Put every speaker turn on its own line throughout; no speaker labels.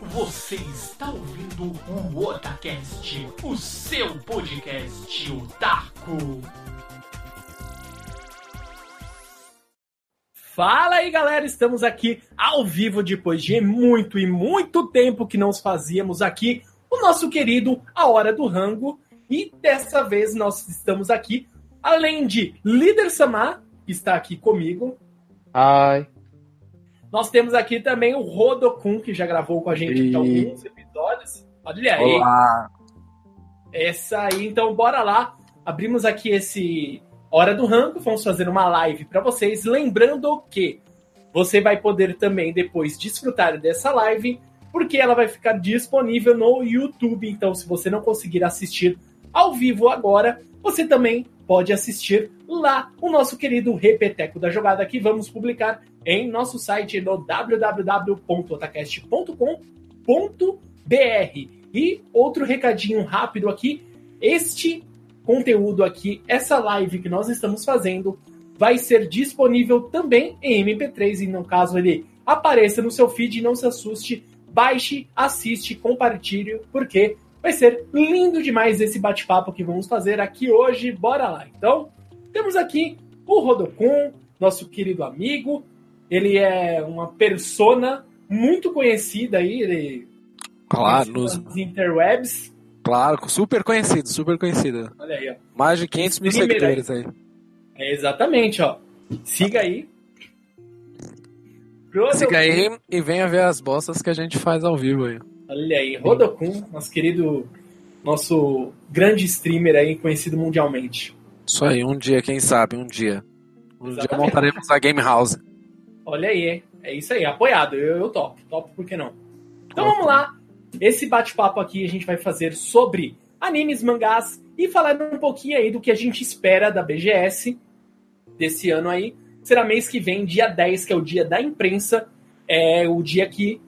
Você está ouvindo o Otacast, o seu podcast otaku.
Fala aí, galera! Estamos aqui ao vivo depois de muito e muito tempo que não fazíamos aqui o nosso querido A Hora do Rango. E dessa vez nós estamos aqui, além de Líder Samar, que está aqui comigo.
Ai.
Nós temos aqui também o Rodokun, que já gravou com a gente
E-
alguns episódios. Olha aí.
Olá.
Essa aí, então bora lá. Abrimos aqui esse Hora do Rango, vamos fazer uma live para vocês. Lembrando que você vai poder também depois desfrutar dessa live, porque ela vai ficar disponível no YouTube. Então, se você não conseguir assistir ao vivo agora, você também pode assistir lá o nosso querido Repeteco da Jogada que vamos publicar em nosso site no www.otacast.com.br. E outro recadinho rápido aqui, este conteúdo aqui, essa live que nós estamos fazendo, vai ser disponível também em MP3 e no caso ele apareça no seu feed, não se assuste, baixe, assiste, compartilhe, porque vai ser lindo demais esse bate-papo que vamos fazer aqui hoje. Bora lá. Então, temos aqui o Rodokun, nosso querido amigo. Ele é uma persona muito conhecida aí, ele
Claro, nos,
interwebs.
claro, super conhecido, super conhecido.
Olha aí, ó.
Mais de 500 mil seguidores aí.
É exatamente, ó. Siga aí.
Siga aí e venha ver as bostas que a gente faz ao vivo aí.
Olha aí, Rodokun, nosso querido, nosso grande streamer aí, conhecido mundialmente.
Isso aí, um dia, quem sabe, um dia. Um dia
Exatamente.
montaremos a Game House.
Olha aí, é isso aí, apoiado, eu, eu topo, topo, por que não? Então vamos lá, esse bate-papo aqui a gente vai fazer sobre animes, mangás e falar um pouquinho aí do que a gente espera da BGS desse ano aí. Será mês que vem, dia 10, que é o dia da imprensa, é o dia que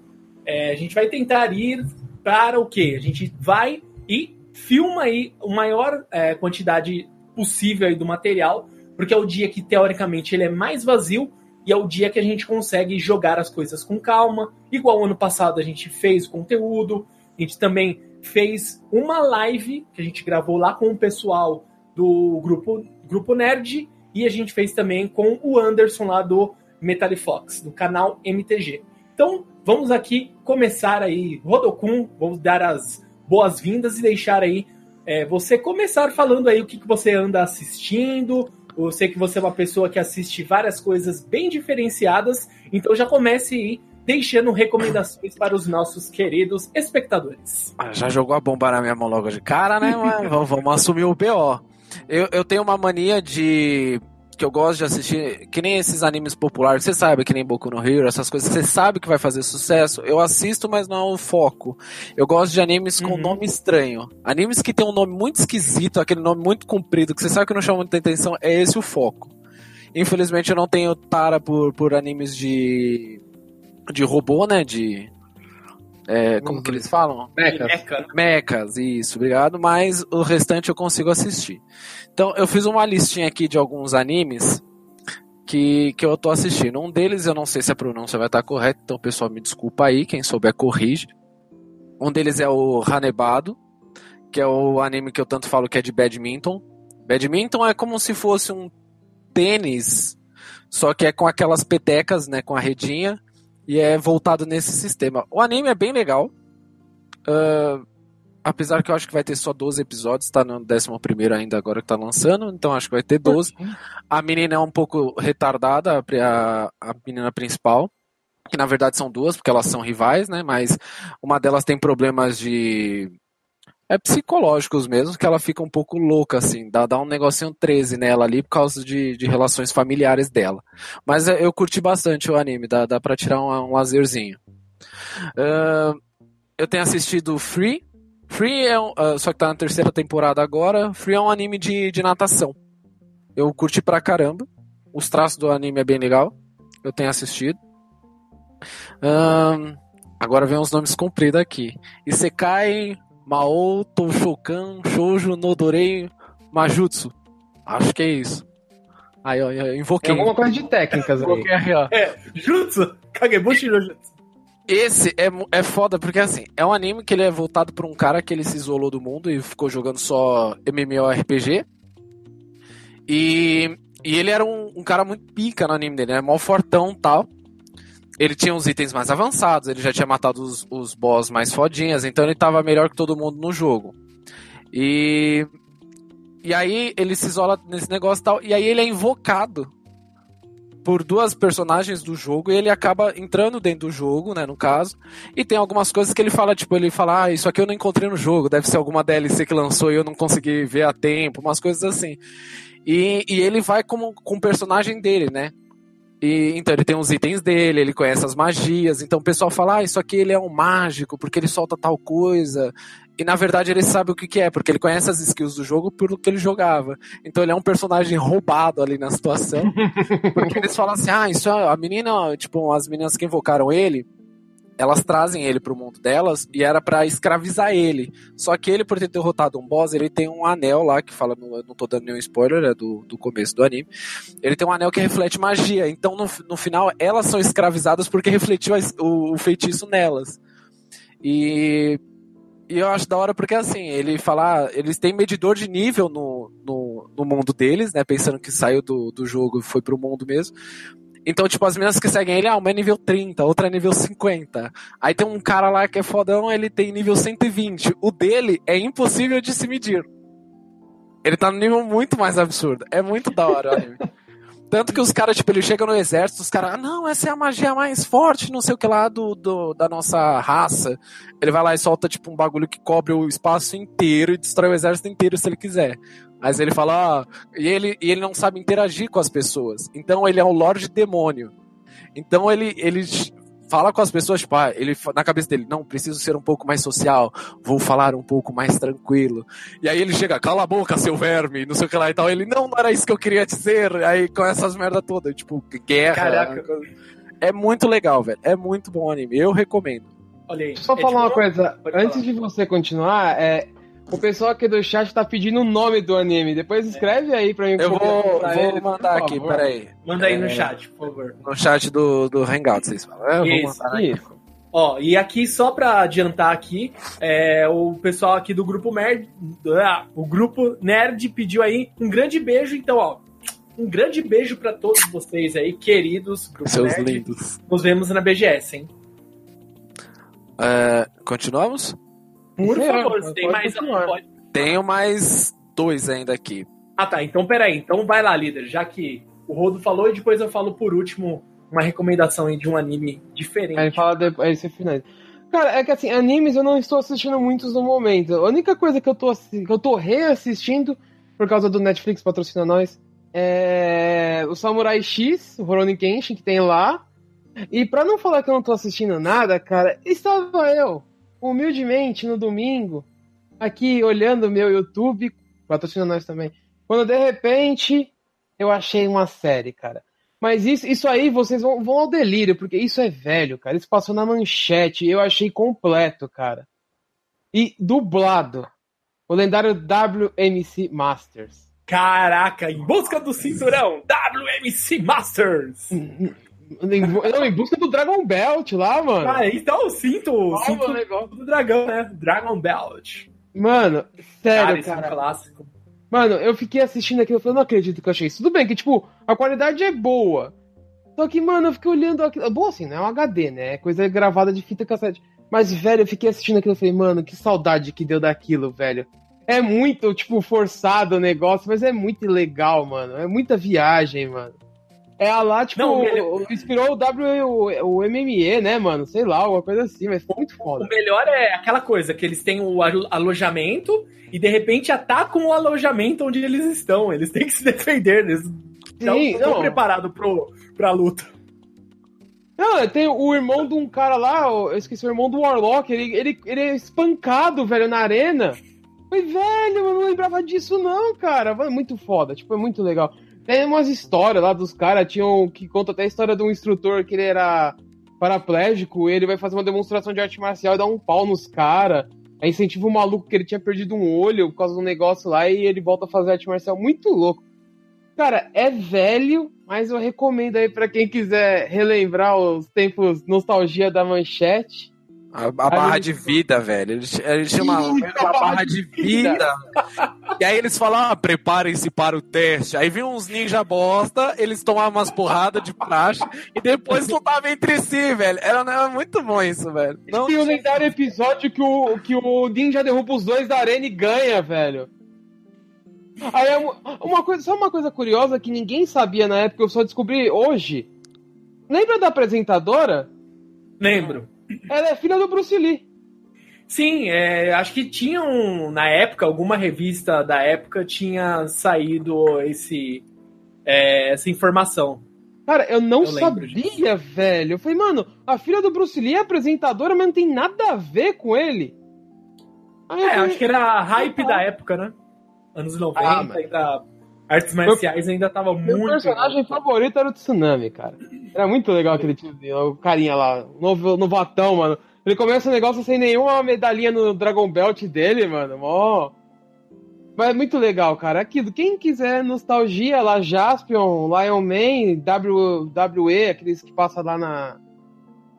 é, a gente vai tentar ir para o quê? A gente vai e filma aí a maior é, quantidade possível aí do material, porque é o dia que teoricamente ele é mais vazio e é o dia que a gente consegue jogar as coisas com calma. Igual ano passado a gente fez conteúdo, a gente também fez uma live que a gente gravou lá com o pessoal do grupo, grupo Nerd e a gente fez também com o Anderson lá do Metalifox, do canal MTG. Então, vamos aqui começar aí, Rodokun, vamos dar as boas-vindas e deixar aí é, você começar falando aí o que, que você anda assistindo. Eu sei que você é uma pessoa que assiste várias coisas bem diferenciadas, então já comece aí deixando recomendações para os nossos queridos espectadores.
Ah, Já jogou a bomba na minha mão logo de cara, né? Vamos, vamos assumir o BO. Eu, eu tenho uma mania de. Que eu gosto de assistir, que nem esses animes populares, você sabe, que nem Boku no Hero, essas coisas, você sabe que vai fazer sucesso. Eu assisto, mas não é o foco. Eu gosto de animes com
Uhum.
nome estranho. Animes que tem um nome muito esquisito, aquele nome muito comprido, que você sabe que não chama muita atenção, é esse o foco. Infelizmente eu não tenho tara por, por animes de. de robô, né? De. É, como que eles falam?
Mecha, né?
Mechas, isso, obrigado. Mas o restante eu consigo assistir. Então, eu fiz uma listinha aqui de alguns animes que, que eu tô assistindo. Um deles, eu não sei se a pronúncia vai estar correta, então, pessoal, me desculpa aí. Quem souber, corrige. Um deles é o Hanebado, que é o anime que eu tanto falo que é de badminton. Badminton é como se fosse um tênis, só que é com aquelas petecas, né, com a redinha, e é voltado nesse sistema. O anime é bem legal. Ah, apesar que eu acho que vai ter só 12 episódios, tá no 11 ainda agora que tá lançando, então acho que vai ter 12. A menina é um pouco retardada, a, a menina principal, que na verdade são duas, porque elas são rivais, né? Mas uma delas tem problemas de. É psicológicos mesmo, que ela fica um pouco louca, assim, dá, dá um negocinho 13 nela ali por causa de, de relações familiares dela. Mas é, eu curti bastante o anime, dá, dá pra tirar um, um lazerzinho. Ah, eu tenho assistido Free. Free é um, ah, só que tá na terceira temporada agora. Free é um anime de, de natação. Eu curti pra caramba. Os traços do anime é bem legal. Eu tenho assistido. Ahn, agora vem uns nomes compridos aqui. Isekai, Mao, Toshokan, Shoujo, Nodorei, Majutsu. Acho que é isso. Aí, ó, eu
Tem
invoquei.
alguma coisa de técnicas aí.
Invoquei aí, ó.
É, Jutsu, Kagebushi no Jutsu.
esse é, é foda, porque assim, é um anime que ele é voltado pra um cara que ele se isolou do mundo e ficou jogando só MMORPG. E, e ele era um, um cara muito pica no anime dele, né? Mó fortão tal. Ele tinha uns itens mais avançados, ele já tinha matado os, os boss mais fodinhas, então ele tava melhor que todo mundo no jogo. E. E aí ele se isola nesse negócio e tal, e aí ele é invocado por duas personagens do jogo e ele acaba entrando dentro do jogo, né, no caso. E tem algumas coisas que ele fala, tipo, ele fala, ah, isso aqui eu não encontrei no jogo, deve ser alguma DLC que lançou e eu não consegui ver a tempo, umas coisas assim. E, e ele vai como, com o personagem dele, né? E, então ele tem os itens dele, ele conhece as magias, então o pessoal fala, ah, isso aqui ele é um mágico, porque ele solta tal coisa. E na verdade ele sabe o que, que é, porque ele conhece as skills do jogo pelo que ele jogava. Então ele é um personagem roubado ali na situação. porque eles falam assim: ah, isso é. A menina, tipo, as meninas que invocaram ele, elas trazem ele pro mundo delas e era para escravizar ele. Só que ele, por ter derrotado um boss, ele tem um anel lá, que fala, não, não tô dando nenhum spoiler, é do, do começo do anime. Ele tem um anel que reflete magia. Então no, no final elas são escravizadas porque refletiu a, o, o feitiço nelas. E e eu acho da hora porque, assim, ele fala, ah, eles têm medidor de nível no, no, no, mundo deles, né? Pensando que saiu do, do jogo e foi pro mundo mesmo. Então, tipo, as meninas que seguem ele, ah, uma é nível 30, outra é nível 50. Aí tem um cara lá que é fodão, ele tem nível 120. O dele é impossível de se medir. Ele tá no nível muito mais absurdo. É muito da hora, olha. Tanto que os caras, tipo, ele chega no exército, os caras, ah, não, essa é a magia mais forte, não sei o que lá, do, do, da nossa raça. Ele vai lá e solta, tipo, um bagulho que cobre o espaço inteiro e destrói o exército inteiro se ele quiser. Mas ele fala, ah, e ele, e ele não sabe interagir com as pessoas. Então ele é um Lorde Demônio. Então ele, ele fala com as pessoas, tipo, ah, ele na cabeça dele, não, preciso ser um pouco mais social, vou falar um pouco mais tranquilo. E aí ele chega, cala a boca, seu verme, não sei o que lá e tal. Ele, não, não era isso que eu queria dizer. Aí com essas merda toda, tipo, guerra. Caraca. É muito legal, velho. É muito bom o anime. Eu recomendo.
Olha aí. Só é falar tipo... uma coisa, antes falar. de você continuar, é, o pessoal aqui do chat tá pedindo o nome do anime. Depois escreve aí pra mim.
Eu vou, vou ele, mandar aqui, peraí.
Manda aí no é, chat, por favor.
No chat do, do Hangout, vocês falam.
Eu isso, vou isso. Ó, e aqui, só pra adiantar aqui, é, o pessoal aqui do grupo Nerd, ah, o grupo Nerd pediu aí um grande beijo, então, ó, um grande beijo para todos vocês aí, queridos.
Grupo Seus Nerd. lindos.
Nos vemos na BGS, hein?
Uh, continuamos?
Por favor, se tem mais um, pode.
Tenho mais dois ainda aqui.
Ah, tá. Então, peraí. Então vai lá, líder. Já que o Rodo falou e depois eu falo por último uma recomendação aí de um anime diferente.
Aí fala depois, aí você finaliza. Cara, é que assim, animes eu não estou assistindo muitos no momento. A única coisa que eu tô, que eu tô reassistindo, por causa do Netflix patrocina nós, é o Samurai X, o Rurouni Kenshin, que tem lá. E pra não falar que eu não tô assistindo nada, cara, estava eu humildemente no domingo, aqui olhando o meu YouTube, patrocina nós também, quando de repente eu achei uma série, cara. Mas isso, isso aí vocês vão, vão ao delírio, porque isso é velho, cara. Isso passou na manchete, eu achei completo, cara. E dublado. O lendário WMC Masters.
Caraca, em busca do cinturão, WMC Masters.
Não, em busca do Dragon Belt lá, mano.
Ah, então o cinto, o cinto negócio do dragão, né? Dragon Belt.
Mano, sério, cara.
cara. É um clássico.
Mano, eu fiquei assistindo aquilo e falei, não acredito que eu achei isso. Tudo bem que, tipo, a qualidade é boa. Só que, mano, eu fiquei olhando aquilo. Bom, assim, não é um HD, né? É coisa gravada de fita cassete. Mas, velho, eu fiquei assistindo aquilo e falei, mano, que saudade que deu daquilo, velho. É muito, tipo, forçado o negócio, mas é muito legal, mano. É muita viagem, mano. É a lá, tipo, não, melhor... inspirou o W, o, o MME, né, mano? Sei lá, alguma coisa assim, mas foi muito foda.
O melhor é aquela coisa, que eles têm o alojamento e de repente atacam o alojamento onde eles estão. Eles têm que se defender, eles Sim, não estão preparados pro, pra luta.
Não, tem o irmão de um cara lá, eu esqueci o irmão do Warlock, ele, ele, ele é espancado, velho, na arena. Foi velho, eu não lembrava disso não, cara. Muito foda, tipo, é muito legal. Tem umas histórias lá dos caras, tinham que conta até a história de um instrutor que ele era paraplégico, ele vai fazer uma demonstração de arte marcial e dá um pau nos caras. Aí incentiva o maluco que ele tinha perdido um olho por causa do negócio lá e ele volta a fazer arte marcial. Muito louco. Cara, é velho, mas eu recomendo aí pra quem quiser relembrar os tempos nostalgia da manchete.
A, a barra
Aí-
de vida, velho. Eles, eles chamam
Ih,
uma barra de vida. E aí eles falam, ah, preparem-se para o teste. Aí vem uns ninja bosta, eles tomavam umas porradas de praxe e depois lutavam entre si, velho. Era, era muito bom isso, velho. Não
Tem o lendário episódio que o, que o Ninja derruba os dois da arena e ganha, velho. Aí, é uma- uma coisa, só uma coisa curiosa que ninguém sabia na época, eu só descobri hoje. Lembra da apresentadora?
Lembro.
Ela é filha do Bruce Lee.
Sim, é, acho que tinham, na época, alguma revista da época tinha saído esse, é, essa informação.
Cara, eu não
Eu
sabia, velho. Eu falei, mano, a filha do Bruce Lee é apresentadora, mas não tem nada a ver com ele. Aí
É,
falei,
acho que era a hype da época, né? Anos 90,
Ah,
ainda, artes marciais ainda tava
Meu
muito.
personagem favorito era o Tsunami, cara. Era muito legal aquele tiozinho, o carinha lá, novo, novatão, mano. Ele começa o negócio sem nenhuma medalhinha no Dragon Belt dele, mano. Mó. Mas é muito legal, cara. Aquilo, quem quiser nostalgia lá, Jaspion, Lion Man, WWE, aqueles que passam lá na,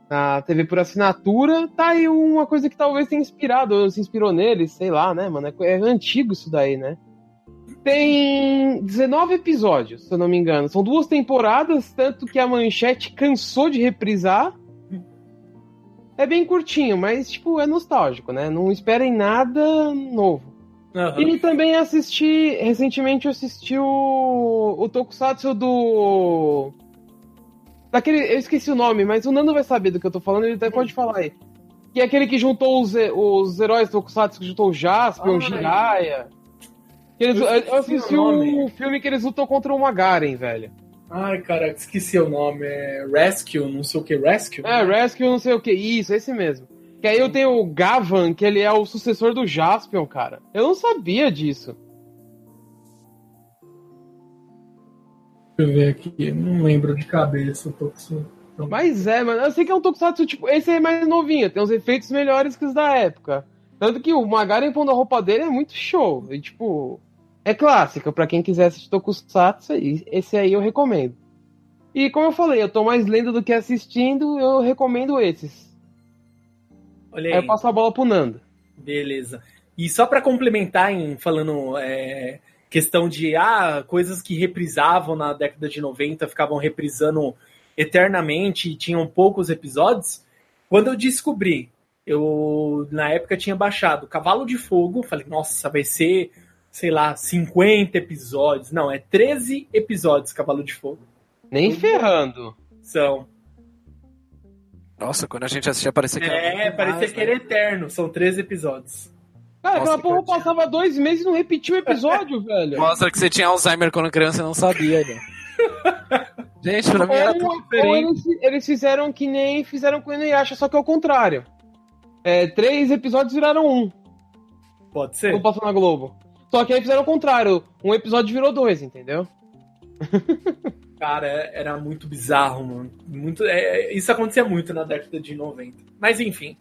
na TV por assinatura, tá aí uma coisa que talvez tenha inspirado, ou se inspirou neles, sei lá, né, mano? É, é antigo isso daí, né? Tem 19 episódios, se eu não me engano. São duas temporadas, tanto que a manchete cansou de reprisar. É bem curtinho, mas, tipo, é nostálgico, né? Não esperem nada novo.
Aham.
E também assisti, recentemente eu assisti o, o Tokusatsu do. Daquele, eu esqueci o nome, mas o Nando vai saber do que eu tô falando, ele até pode falar aí. Que é aquele que juntou os, os heróis Tokusatsu, que juntou o Jaspion, o
Ah,
Jiraiya. Eles-
eu
eu, assisti
o
o filme que eles lutam contra o Magaren, velho.
Ai, cara, esqueci o nome. É Rescue, não sei o que, Rescue?
É, Rescue não sei o que. Isso, esse mesmo. Que aí eu tenho o Gavan, que ele é o sucessor do Jaspion, cara. Eu não sabia disso.
Deixa eu ver aqui, não lembro de cabeça. Tô com...
Mas é, mano, eu sei que é um Tokusatsu, tipo, esse é mais novinho, tem uns efeitos melhores que os da época. Tanto que o Magaren pondo a roupa dele é muito show. E, tipo, é clássico, pra quem quiser assistir Tokusatsu, esse aí eu recomendo. E como eu falei, eu tô mais lendo do que assistindo, eu recomendo esses.
Olha
Aí
aí.
eu passo a bola pro Nando.
Beleza. E só para complementar em falando é, questão de ah, coisas que reprisavam na década de 90, ficavam reprisando eternamente e tinham poucos episódios, quando eu descobri, eu na época tinha baixado Cavalo de Fogo, falei, nossa, vai ser, sei lá, 50 episódios. Não, é 13 episódios Cavalo de Fogo.
Nem ferrando.
São.
Nossa, quando a gente assistia parecia que era
É, parecia
mais,
que
né?
era eterno, são 13 episódios.
Cara,
Nossa,
aquela porra
que
passava dois meses e não repetia o episódio, velho.
Mostra que você tinha Alzheimer quando criança e não sabia, né? Gente, pra mim era tudo
Ou, ou
diferente.
eles, eles fizeram que nem fizeram com o Inuyasha, só que ao contrário. É, três episódios viraram um.
Pode ser?
Quando passou na Globo. Só que aí fizeram o contrário. Um episódio virou dois, entendeu?
Cara, era muito bizarro, mano. Muito, é, isso acontecia muito na década de 90. Mas enfim.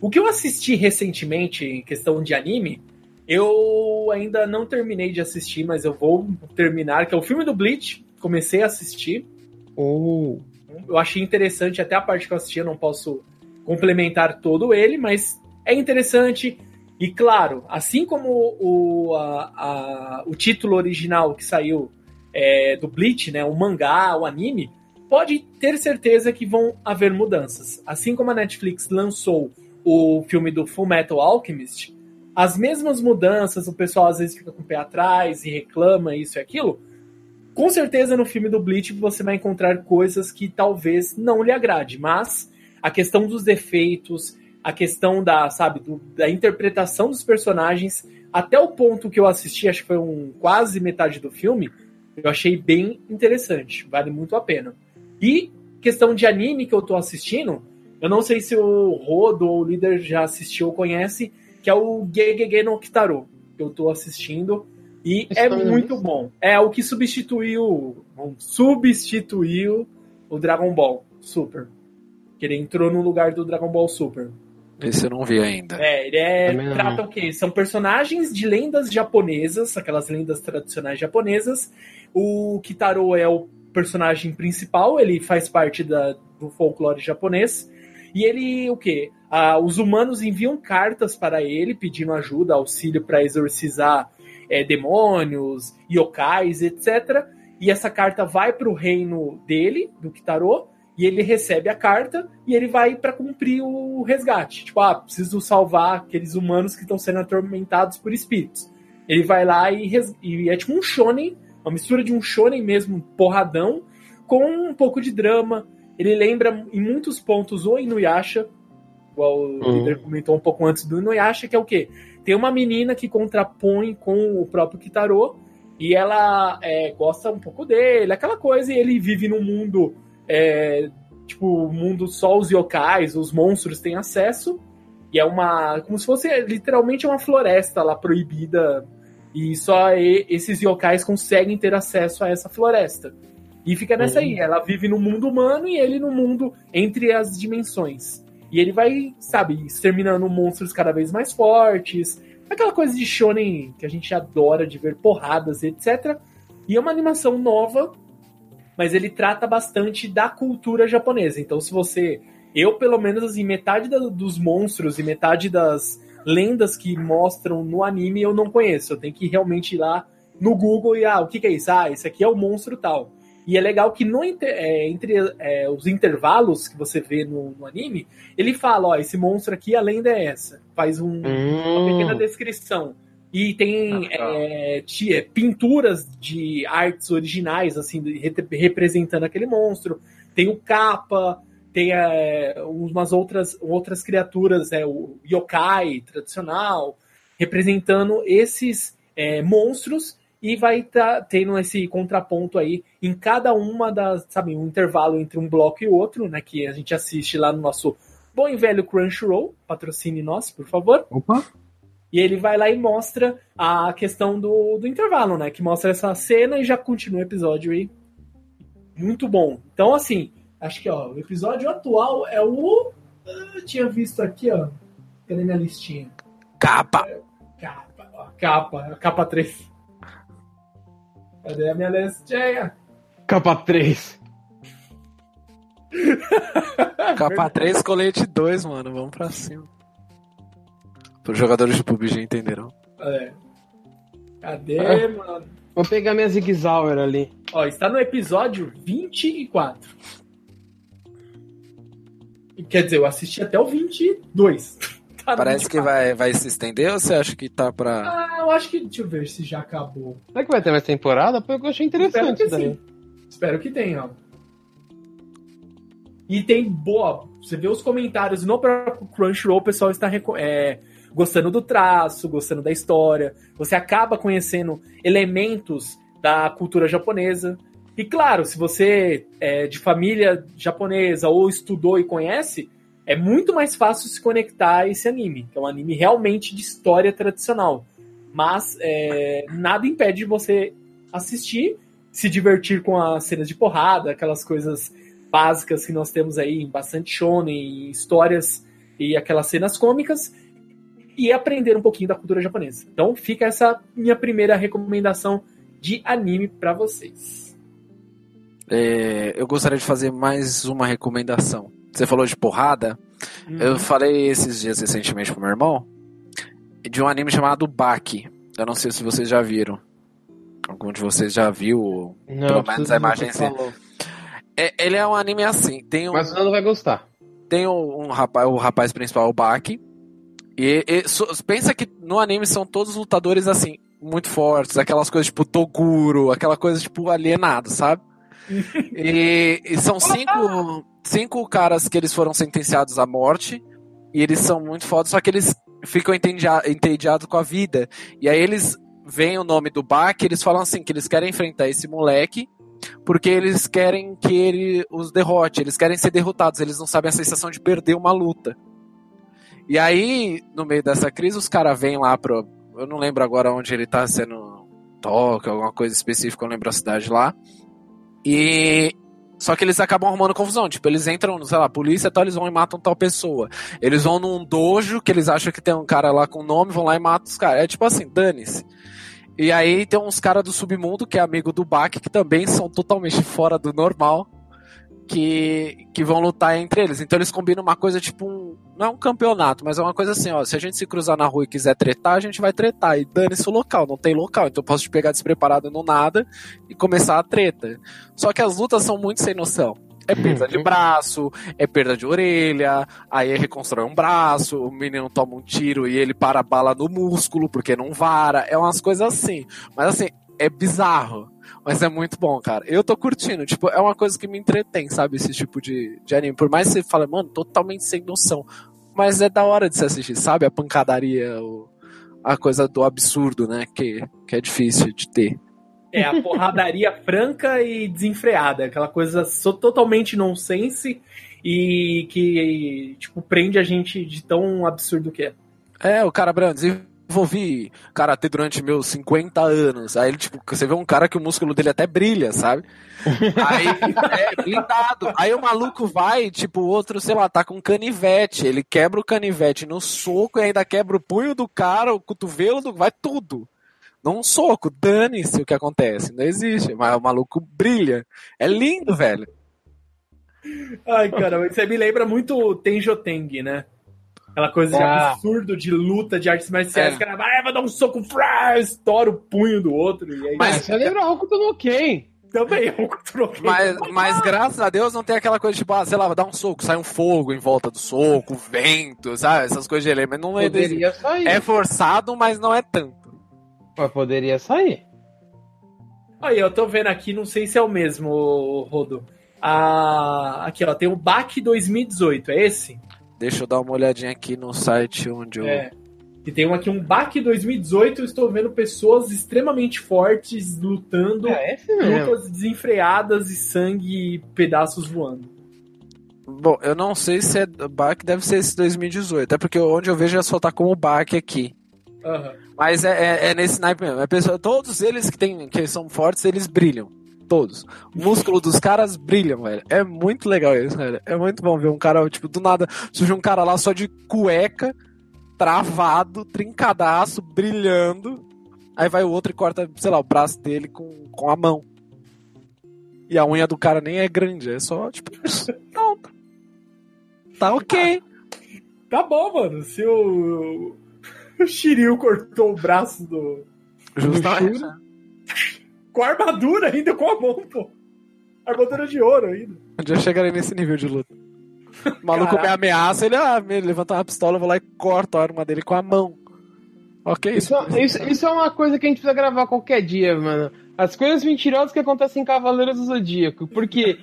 O que eu assisti recentemente, em questão de anime, eu ainda não terminei de assistir, mas eu vou terminar, que é o filme do Bleach. Comecei a assistir.
Oh.
Eu achei interessante, até a parte que eu assisti, eu não posso complementar todo ele, mas é interessante. E claro, assim como o, a- a- o título original que saiu é, do Bleach, né, o mangá, o anime, pode ter certeza que vão haver mudanças. Assim como a Netflix lançou o filme do Full Metal Alchemist, as mesmas mudanças, o pessoal às vezes fica com o pé atrás e reclama isso e aquilo. Com certeza no filme do Bleach você vai encontrar coisas que talvez não lhe agrade, mas a questão dos defeitos, a questão da, sabe, do- da interpretação dos personagens, até o ponto que eu assisti, acho que foi um quase metade do filme, eu achei bem interessante, vale muito a pena. E questão de anime que eu tô assistindo, eu não sei se o Rodo ou o líder já assistiu ou conhece, que é o Gegege no Kitaro, que eu tô assistindo. E é
não
muito
existe?
bom. É o que substituiu. Substituiu o Dragon Ball Super. Que ele entrou no lugar do Dragon Ball Super.
Esse eu não vi ainda.
É, ele é, trata o quê? São personagens de lendas japonesas, aquelas lendas tradicionais japonesas. O Kitaro é o personagem principal, ele faz parte da, do folclore japonês. E ele, o quê? Ah, os humanos enviam cartas para ele pedindo ajuda, auxílio para exorcizar é, demônios, yokais, etc. E essa carta vai para o reino dele, do Kitaro, e ele recebe a carta e ele vai para cumprir o resgate. Tipo, ah, preciso salvar aqueles humanos que estão sendo atormentados por espíritos. Ele vai lá e, res... e é tipo um shonen, uma mistura de um shonen mesmo, porradão, com um pouco de drama. Ele lembra em muitos pontos o Inuyasha, igual o
Uhum.
líder comentou um pouco antes do Inuyasha, que é o quê? Tem uma menina que contrapõe com o próprio Kitaro e ela é, gosta um pouco dele, aquela coisa, e ele vive num mundo, é, tipo, o mundo só os yokais, os monstros têm acesso, e é uma, como se fosse literalmente uma floresta lá proibida, e só esses yokais conseguem ter acesso a essa floresta. E fica nessa aí, ela vive no mundo humano e ele no mundo entre as dimensões. E ele vai, sabe, exterminando monstros cada vez mais fortes. Aquela coisa de shonen que a gente adora de ver porradas, etc. E é uma animação nova, mas ele trata bastante da cultura japonesa. Então, se você. Eu, pelo menos, assim, metade da- dos monstros e metade das lendas que mostram no anime eu não conheço. Eu tenho que realmente ir lá no Google e, ah, o que, que é isso? Ah, esse aqui é o monstro tal. E é legal que no é, entre é, os intervalos que você vê no, no anime, ele fala, ó, esse monstro aqui, a lenda é essa. Faz um, uma pequena
Hum,
descrição. E tem
Ah,
é, é, pinturas de artes originais, assim, representando aquele monstro. Tem o capa, tem é, umas outras, outras criaturas, é, o yokai tradicional, representando esses é, monstros e vai estar tendo esse contraponto aí em cada uma das, sabe, um intervalo entre um bloco e outro, né, que a gente assiste lá no nosso bom e velho Crunchyroll, patrocine nós, por favor.
Opa.
E ele vai lá e mostra a questão do, do intervalo, né? Que mostra essa cena e já continua o episódio aí. Muito bom. Então, assim, acho que ó, o episódio atual é o. ah, Eu tinha visto aqui, ó. Cadê minha listinha?
Capa!
Capa, ó, capa, a capa 3. Cadê a minha listinha?
Capa 3.
Capa 3, colete 2, mano. Vamos pra cima. Os jogadores de PUBG entenderão.
É. Cadê, mano?
Vou pegar minha Zig Zauer ali.
Ó, está no episódio 24. E, Quer dizer, eu assisti até o 22. Tá
Parece que
24.
vai, vai se estender ou você acha que tá pra.
Ah, eu acho que. Deixa eu ver se já acabou.
Será que vai ter mais temporada? Porque eu achei
Espero
interessante
que
isso daí.
sim. Espero que tenha. ó. E tem boa. Você vê os comentários no próprio Crunchyroll, o pessoal está reco- é, gostando do traço, gostando da história. Você acaba conhecendo elementos da cultura japonesa. E claro, se você é de família japonesa ou estudou e conhece, é muito mais fácil se conectar a esse anime, que é um anime realmente de história tradicional. Mas é, nada impede de você assistir, se divertir com as cenas de porrada, aquelas coisas básicas que nós temos aí, em bastante shonen, histórias e aquelas cenas cômicas, e aprender um pouquinho da cultura japonesa. Então fica essa minha primeira recomendação de anime para vocês.
É, eu gostaria de fazer mais uma recomendação. Você falou de porrada. Eu falei esses dias recentemente pro meu irmão de um anime chamado Baki. Eu não sei se vocês já viram. Algum de vocês já viu?
Não,
Pelo menos a imagem
falou.
É, ele é um anime assim. Tem um,
Mas o Nando vai gostar.
tem um, um rapaz, o rapaz principal, o Baki. E, e so- pensa que no anime são todos lutadores assim, muito fortes, aquelas coisas tipo Toguro, aquela coisa tipo alienado, sabe? e, e são cinco, cinco caras que eles foram sentenciados à morte. E eles são muito fodas, só que eles ficam entediados com a vida. E aí eles veem o nome do Baki, eles falam assim, que eles querem enfrentar esse moleque porque eles querem que ele os derrote, eles querem ser derrotados, eles não sabem a sensação de perder uma luta. E aí, no meio dessa crise, os caras vêm lá pro. Eu não lembro agora onde ele tá sendo. Tóquio, alguma coisa específica, eu lembro a cidade lá. E. Só que eles acabam arrumando confusão. Tipo, eles entram, sei lá, polícia tal, eles vão e matam tal pessoa. Eles vão num dojo que eles acham que tem um cara lá com nome, vão lá e matam os caras. É tipo assim, dane-se. E aí tem uns caras do submundo, que é amigo do Bak, que também são totalmente fora do normal, que, que vão lutar entre eles. Então eles combinam uma coisa tipo um. Não é um campeonato, mas é uma coisa assim, ó. Se a gente se cruzar na rua e quiser tretar, a gente vai tretar. E dane-se o local, não tem local. Então eu posso te pegar despreparado no nada e começar a treta. Só que as lutas são muito sem noção. É perda de braço, é perda de orelha, aí reconstrói um braço, o menino toma um tiro e ele para a bala no músculo porque não vara. É umas coisas assim. Mas assim, é bizarro. Mas é muito bom, cara. Eu tô curtindo. Tipo, é uma coisa que me entretém, sabe? Esse tipo de, de anime. Por mais que você fale, mano, totalmente sem noção. Mas é da hora de se assistir, sabe? A pancadaria, o, a coisa do absurdo, né? Que, que é difícil de ter.
É a porradaria franca e desenfreada, aquela coisa totalmente nonsense e que, tipo, prende a gente de tão absurdo que é.
É, o cara branco, desenvolvi karatê durante meus 50 anos. Aí ele, tipo, você vê um cara que o músculo dele até brilha, sabe? Aí é blindado. Aí o maluco vai, tipo, o outro, sei lá, tá com um canivete. Ele quebra o canivete no soco e ainda quebra o punho do cara, o cotovelo do. Vai tudo num soco. Dane-se o que acontece. Não existe. Mas o maluco brilha. É lindo, velho.
Ai, cara, você me lembra muito Tenjoteng, né? Aquela coisa de
Ah.
absurdo de luta de artes marciais.
É.
Cara vai, vai dar um soco, frá, estoura o punho do outro. E aí,
Mas você lembra Hokuto no Ken?
também é um controle.
Mas, mas graças a Deus não tem aquela coisa tipo, ah, sei lá, dá um soco, sai um fogo em volta do soco, vento, sabe? Essas coisas de elemento. Não é,
Poderia sair.
é forçado, mas não é tanto.
Mas poderia sair.
Aí, eu tô vendo aqui, não sei se é o mesmo, Rodo. Ah, aqui, ó, tem o BAC 2018, é esse?
Deixa eu dar uma olhadinha aqui no site onde eu.
É. E tem um aqui, um BAC 2018, eu estou vendo pessoas extremamente fortes lutando,
É esse mesmo.
lutas desenfreadas e sangue e pedaços voando.
Bom, eu não sei se é BAC, deve ser esse 2018. Até porque onde eu vejo é só tá como BAC aqui.
Aham.
Mas é, é, é nesse naipe mesmo. É pessoa- todos eles que, tem, que são fortes, eles brilham. Todos. O músculo dos caras brilham, velho. É muito legal isso, velho. É muito bom ver um cara, tipo, do nada, surge um cara lá só de cueca, travado, trincadaço, brilhando. Aí vai o outro e corta, sei lá, o braço dele com, com a mão. E a unha do cara nem é grande, é só, tipo, pronto. Tá ok.
Tá bom, mano. Se o, o Shiryu cortou o braço do.
Justamente.
Com a armadura ainda, com a mão, pô. Armadura de ouro ainda.
Um dia eu chegarei nesse nível de luta. O maluco
Caraca.
me ameaça, ele ah, me levanta uma pistola, eu vou lá e corto a arma dele com a mão. Ok,
Isso, isso, isso é uma coisa que a gente precisa gravar qualquer dia, mano. As coisas mentirosas que acontecem em Cavaleiros do Zodíaco. Porque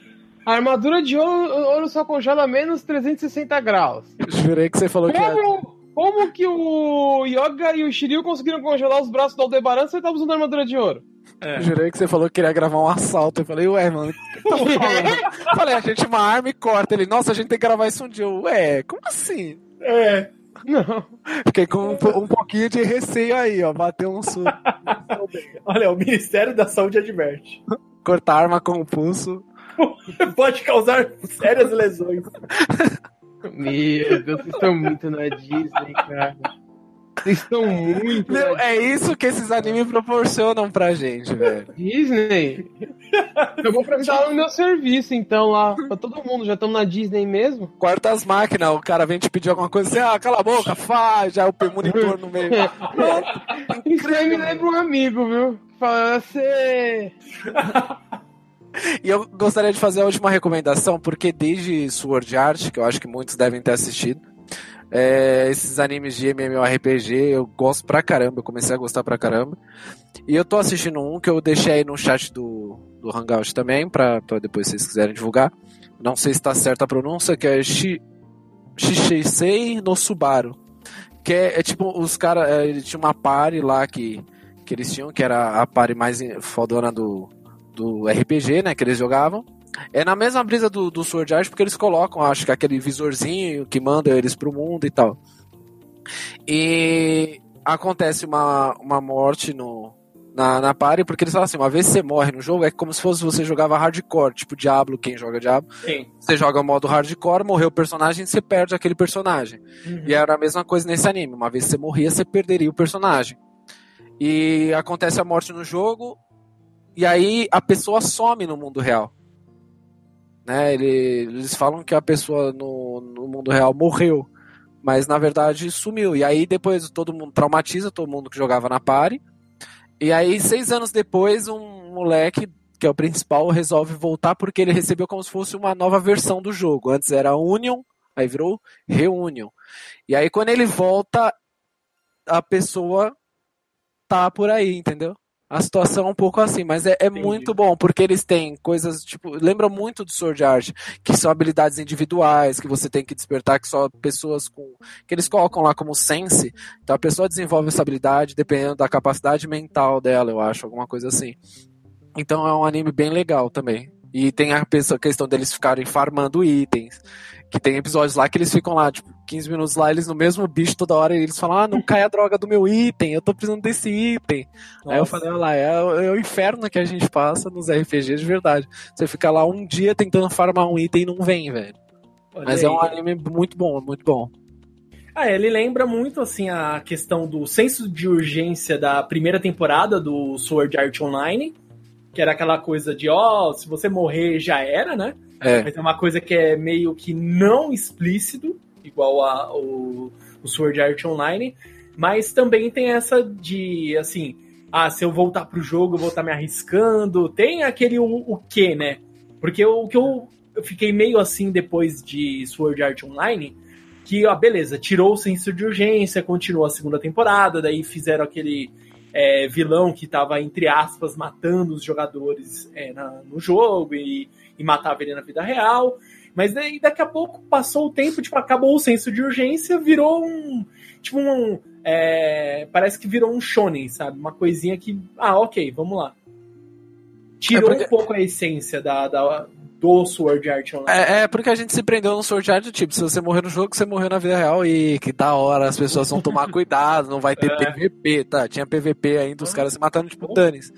a armadura de ouro, ouro só congela a menos 360 graus.
Jurei que você falou que é- era.
Como, como que o Yoga e o Shiryu conseguiram congelar os braços do Aldebaran se ele tava usando armadura de ouro?
É.
Jurei que você falou que queria gravar um assalto. Eu falei, ué, mano, o que tá falando? Falei, a gente uma arma e corta. Ele, nossa, a gente tem que gravar isso um dia. Eu, ué, como assim?
É.
Não.
Fiquei com um, um pouquinho de receio aí, ó. Bateu um susto.
Olha, o Ministério da Saúde adverte.
Cortar arma com o pulso.
Pode causar sérias lesões.
Meu Deus, vocês estão muito na Disney, cara. Vocês estão muito
Meu, é isso que esses animes proporcionam pra gente, velho.
Disney. Eu vou prestar no meu serviço, então, lá. Pra todo mundo, já estamos na Disney mesmo?
Corta as máquinas, o cara vem te pedir alguma coisa assim, ah, cala a boca, faz, já é o monitor no meio.
Isso aí me lembra um amigo, viu? Fala, você.
E eu gostaria de fazer a última recomendação, porque desde Sword Art, que eu acho que muitos devem ter assistido, é, esses animes de MMORPG eu gosto pra caramba, eu comecei a gostar pra caramba. E eu tô assistindo um que eu deixei aí no chat do, do Hangout também, pra, pra depois vocês quiserem divulgar. Não sei se tá certa a pronúncia, que é Shi- Shishisei no Subaru. Que é, é tipo, os caras, é, ele tinha uma party lá que, que eles tinham, que era a party mais fodona do, do RPG, né, que eles jogavam. É na mesma brisa do, do Sword Art, porque eles colocam, acho que aquele visorzinho que manda eles pro mundo e tal. E acontece uma, uma morte no, na, na party, porque eles falam assim, uma vez que você morre no jogo, é como se fosse você jogava hardcore, tipo Diablo, quem joga Diablo.
Sim.
Você joga modo hardcore, morreu o personagem, você perde aquele personagem.
Uhum.
E era a mesma coisa nesse anime. Uma vez que você morria, você perderia o personagem. e acontece a morte no jogo, e aí a pessoa some no mundo real. Né? Ele- Eles falam que a pessoa no, no mundo real morreu, mas na verdade sumiu. E aí depois todo mundo traumatiza todo mundo que jogava na party. E aí, seis anos depois, um moleque, que é o principal, resolve voltar porque ele recebeu como se fosse uma nova versão do jogo. Antes era Union, aí virou Reunion. E aí, quando ele volta, a pessoa tá por aí, entendeu? A situação é um pouco assim, mas é, é muito bom, porque eles têm coisas, tipo, lembra muito do Sword Art, que são habilidades individuais, que você tem que despertar, que só pessoas com. que eles colocam lá como sense. Então a pessoa desenvolve essa habilidade dependendo da capacidade mental dela, eu acho, alguma coisa assim. Então é um anime bem legal também. E tem a questão deles ficarem farmando itens. Que tem episódios lá que eles ficam lá, tipo, 15 minutos lá, eles no mesmo bicho toda hora, e eles falam, ah, não cai a droga do meu item, eu tô precisando desse item. Aí eu
Nossa.
falei, olha lá, é, o- é o inferno que a gente passa nos RPGs de verdade. Você fica lá um dia tentando farmar um item e não vem, velho.
Olha
Mas
aí.
é um anime muito bom, muito bom.
Ah, ele lembra muito assim a questão do senso de urgência da primeira temporada do Sword Art Online, que era aquela coisa de, ó, se você morrer já era, né?
É.
Mas é uma coisa que é meio que não explícito, igual a, o, o Sword Art Online, mas também tem essa de, assim, ah, se eu voltar pro jogo, eu vou estar me arriscando. Tem aquele o, o quê, né? Porque o que eu, eu fiquei meio assim depois de Sword Art Online, que, ó, beleza, tirou o senso de urgência, continuou a segunda temporada, daí fizeram aquele é, vilão que tava, entre aspas, matando os jogadores é, na- no jogo e, e matava ele na vida real. Mas daí daqui a pouco passou o tempo, tipo, acabou o senso de urgência, virou um. Tipo, um. é, parece que virou um shonen, sabe? Uma coisinha que. Ah, ok, vamos lá. Tirou
É porque-
um pouco a essência da, da- do Sword Art Online.
É, é porque a gente se prendeu no Sword Art tipo, se você morrer no jogo, você morreu na vida real e que da hora, as pessoas vão tomar cuidado, não vai ter
É.
PVP, tá? Tinha PVP ainda, os caras se matando tipo danes.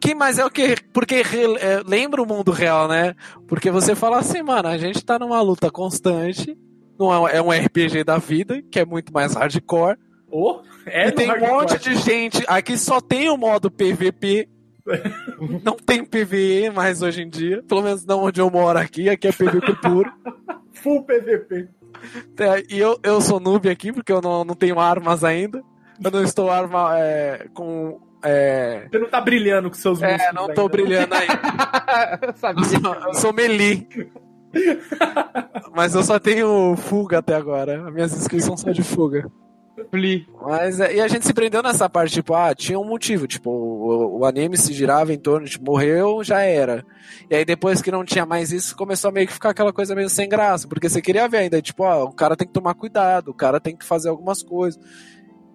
Que, mas é o que, porque re- é, lembra o mundo real, né? Porque você fala assim, mano, a gente tá numa luta constante, não é, é um RPG da vida, que é muito mais hardcore,
Oh, é
e tem um monte de gente, aqui só tem o modo PVP, não tem PVE mais hoje em dia, pelo menos não onde eu moro aqui, aqui é PVP puro.
Full PVP.
É, e eu, eu sou noob aqui, porque eu não, não tenho armas ainda. Eu não estou arma é, com. É,
Você não tá brilhando com seus músculos.
é, não tô
ainda.
brilhando ainda.
Eu
sou, eu sou melee. Mas eu só tenho fuga até agora. As minhas skills são de fuga.
Flea.
Mas, é, e a gente se prendeu nessa parte, tipo, ah, tinha um motivo, tipo, o, o anime se girava em torno, tipo, morreu, já era. E aí depois que não tinha mais isso, começou a meio que ficar aquela coisa meio sem graça, porque você queria ver ainda, tipo, o cara tem que tomar cuidado, o cara tem que fazer algumas coisas.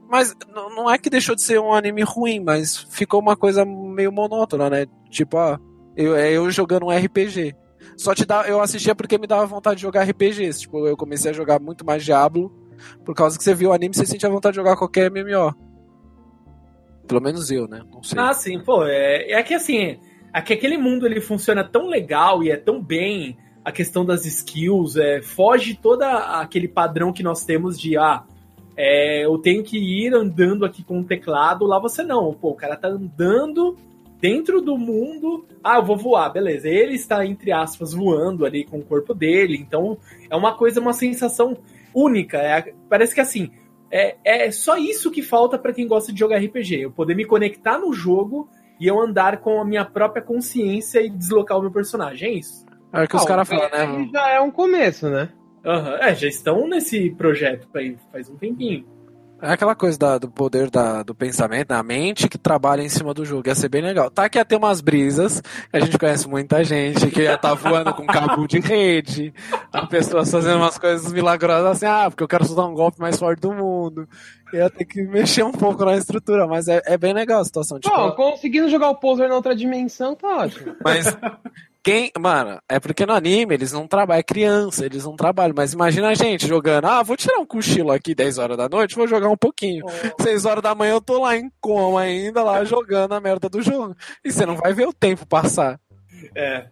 Mas não é que deixou de ser um anime ruim, mas ficou uma coisa meio monótona, né? Tipo, ó, eu, é eu jogando um RPG. Só te dá, eu assistia porque me dava vontade de jogar RPGs. Tipo, eu comecei a jogar muito mais Diablo por causa que você viu o anime, você sentia vontade de jogar qualquer MMO. Pelo menos eu, né? Não sei.
Ah, sim, pô, é, é que assim, é que aquele mundo ele funciona tão legal e é tão bem a questão das skills, é, foge toda aquele padrão que nós temos de ah, é, eu tenho que ir andando aqui com o teclado, lá você não, pô, o cara tá andando dentro do mundo, ah, eu vou voar, beleza, ele está, entre aspas, voando ali com o corpo dele, então é uma coisa, uma sensação única, é, parece que assim, é, é só isso que falta pra quem gosta de jogar RPG. Eu poder me conectar no jogo e eu andar com a minha própria consciência e deslocar o meu personagem. É isso.
É o que os
Ah,
caras
o
falam, né?
Já é um começo, né?
Aham, É, já estão nesse projeto faz um tempinho.
É aquela coisa da- do poder da- do pensamento, da mente que trabalha em cima do jogo. Ia ser bem legal. Tá que ia ter umas brisas. A gente conhece muita gente que ia estar voando com cabo de rede. As pessoas fazendo umas coisas milagrosas assim, ah, porque eu quero soltar um golpe mais forte do mundo. Ia ter que mexer um pouco na estrutura, mas é, é bem legal a situação. Tipo,
Bom, conseguindo jogar o poser na outra dimensão, tá ótimo.
Mas quem. Mano, é porque no anime eles não trabalham, é criança, eles não trabalham. Mas imagina a gente jogando, ah, vou tirar um cochilo aqui 10 horas da noite, vou jogar um pouquinho. 6 horas da manhã eu tô lá em coma ainda, lá jogando a merda do jogo. E você não vai ver o tempo passar.
É.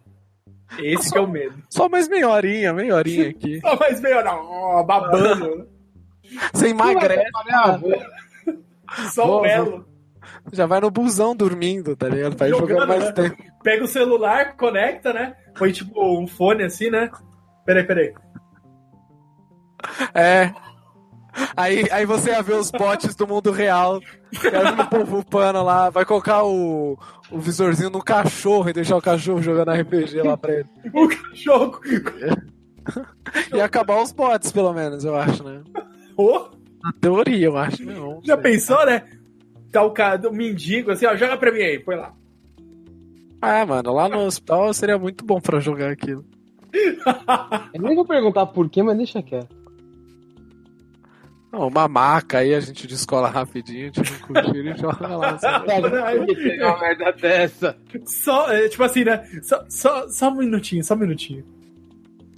Esse que é o medo.
Só mais meia horinha, meia horinha aqui.
Só mais meio, ó, babando. né?
Você emagrece.
Só o belo.
Já vai no busão dormindo, tá ligado? Vai jogando,
Jogando,
mais
né?
tempo.
Pega o celular, conecta, né? Põe tipo um fone assim, né? Peraí, peraí.
É. Aí, aí você ia ver os bots do mundo real. O povo upando lá. Vai colocar o, o visorzinho no cachorro e deixar o cachorro jogando RPG lá pra ele.
O cachorro.
E acabar os bots, pelo menos, eu acho, né?
Ô,
Na teoria, eu acho. Não,
já
sei.
pensou, né? Tá o cara, o mendigo assim, ó, joga pra mim aí, põe lá.
Ah, mano, lá no hospital seria muito bom pra jogar aquilo.
Eu nem vou perguntar por quê, mas deixa quieto.
Não, uma maca aí a gente descola rapidinho, tira um cochilo e joga lá.
pegar uma merda dessa?
Só, é, tipo assim, né? Só, só, só um minutinho, só um minutinho.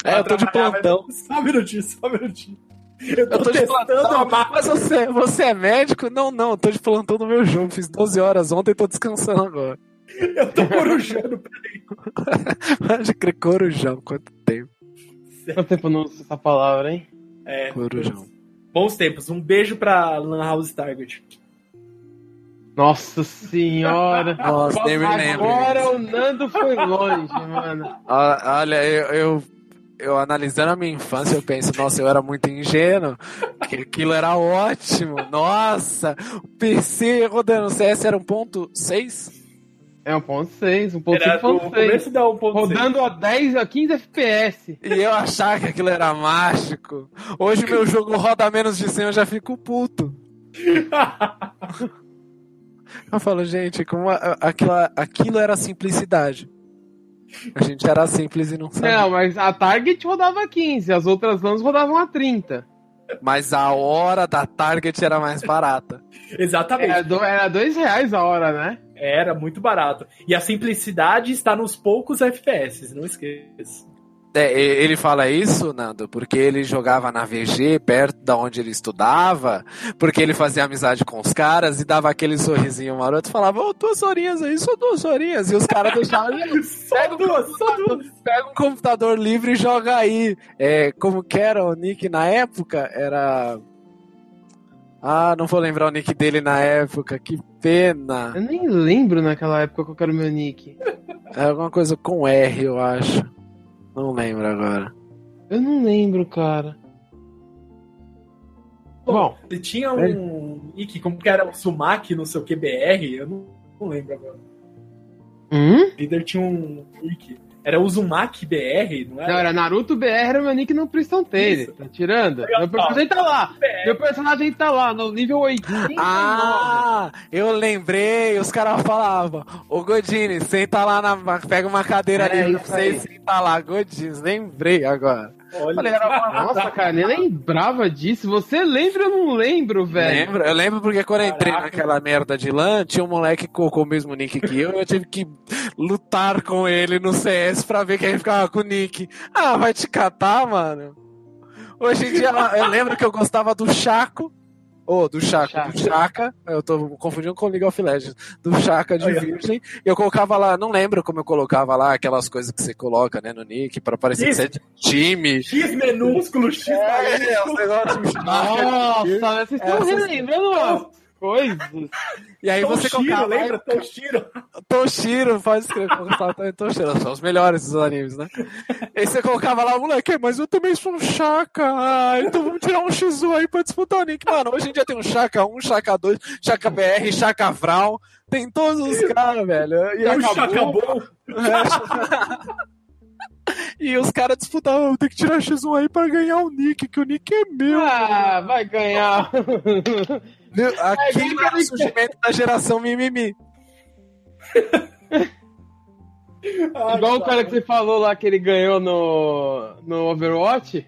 É, eu tô de plantão.
mas- Só um minutinho, só um minutinho. Eu tô,
Eu tô de plantão. Mas você, você é médico? Não, não, eu tô de plantão no meu jogo. Fiz 12 horas ontem e tô descansando agora.
Eu tô corujando.
Pode crer, corujão, quanto tempo.
Quanto tempo eu não uso essa palavra, hein?
É,
Corujão.
bons tempos. Um beijo pra Lan House Target.
Nossa senhora.
Nossa, nem me lembro.
Agora o Nando foi longe, mano.
Ah, Olha, eu, eu, eu analisando a minha infância, eu penso, nossa, eu era muito ingênuo, que aquilo era ótimo. Nossa, o PC rodando CS era 1.6?
É 1.6, 1.6,
Era do
1.6.
começo da 1.6.
Rodando a 10 a 15 FPS.
E eu achava que aquilo era mágico. Hoje meu jogo roda menos de 100, eu já fico puto. Eu falo, gente, como a- aquilo, aquilo era simplicidade. A gente era simples e não sabia.
Não, mas a Target rodava 15, as outras LANs rodavam a 30.
Mas a hora da target era mais barata.
Exatamente.
Era, do, era dois reais a hora, né?
Era muito barato. E a simplicidade está nos poucos FPS, não esqueça.
É, ele fala isso, Nando, porque ele jogava na VG, perto da onde ele estudava, porque ele fazia amizade com os caras e dava aquele sorrisinho maroto e falava, ô, duas horinhas aí, só duas horinhas. E os caras deixavam,
Só duas, só duas.
pega um computador livre e joga aí. É, como que era o nick na época? Era... Ah, não vou lembrar o nick dele na época, que pena.
Eu nem lembro naquela época qual que era o meu nick.
Era alguma coisa com R, eu acho. Não lembro agora.
Eu não lembro, cara. Bom,
Ele tinha um nick, como que era o Sumac, não sei o que, BR, eu não, não lembro agora.
hum?
O líder tinha um nick. Era o Zumak BR, não
Não,
era?
era Naruto BR, era meu nick no Priston.
Isso.
Tá tirando? Meu personagem tá lá.
BR.
Meu personagem tá lá, no nível 89.
Ah, eu lembrei, os caras falavam, ô Godini, senta lá na. Pega uma cadeira
É,
ali pra você
aí.
e senta lá, Godini, lembrei agora.
Olha,
Falei, era
Nossa, cara, nem lembrava disso. Você lembra? Eu não lembro, velho.
Lembro, eu lembro porque quando eu entrei
Caraca.
naquela merda de LAN, tinha um moleque que colocou o mesmo nick que eu, e eu tive que lutar com ele no CS pra ver quem ficava com o nick. Ah, vai te catar, mano. Hoje em dia, eu lembro que eu gostava do Chaco. Ô, do Chaco,
Chaco.
do Chaka, eu tô confundindo com League of Legends, do Chaka de. Virgem, e eu colocava lá, não lembro como eu colocava lá, aquelas coisas que você coloca, né, no nick, pra parecer que você é de time.
X minúsculo, X
É, os negócios de Chaka.
Nossa, vocês estão
Essas-
relembrando umas coisas.
E aí você
Toshiro,
colocava,
lembra? Toshiro.
Toshiro, pode escrever, também Toshiro, são os melhores dos animes, né? Aí você colocava lá, moleque, mas eu também sou um Shaka, então vamos tirar um X1 aí pra disputar o nick. Mano, hoje em dia tem um Shaka 1, Shaka 2, Shaka BR, Shaka Vral, tem todos os caras, velho. E
É o
acabou.
Chacabol.
E os caras disputavam, tem que tirar X1 aí pra ganhar o nick, que o nick é meu.
Ah, vai ganhar.
Aqui é o surgimento da geração mimimi.
Igual o cara que você falou lá que ele ganhou no, no Overwatch.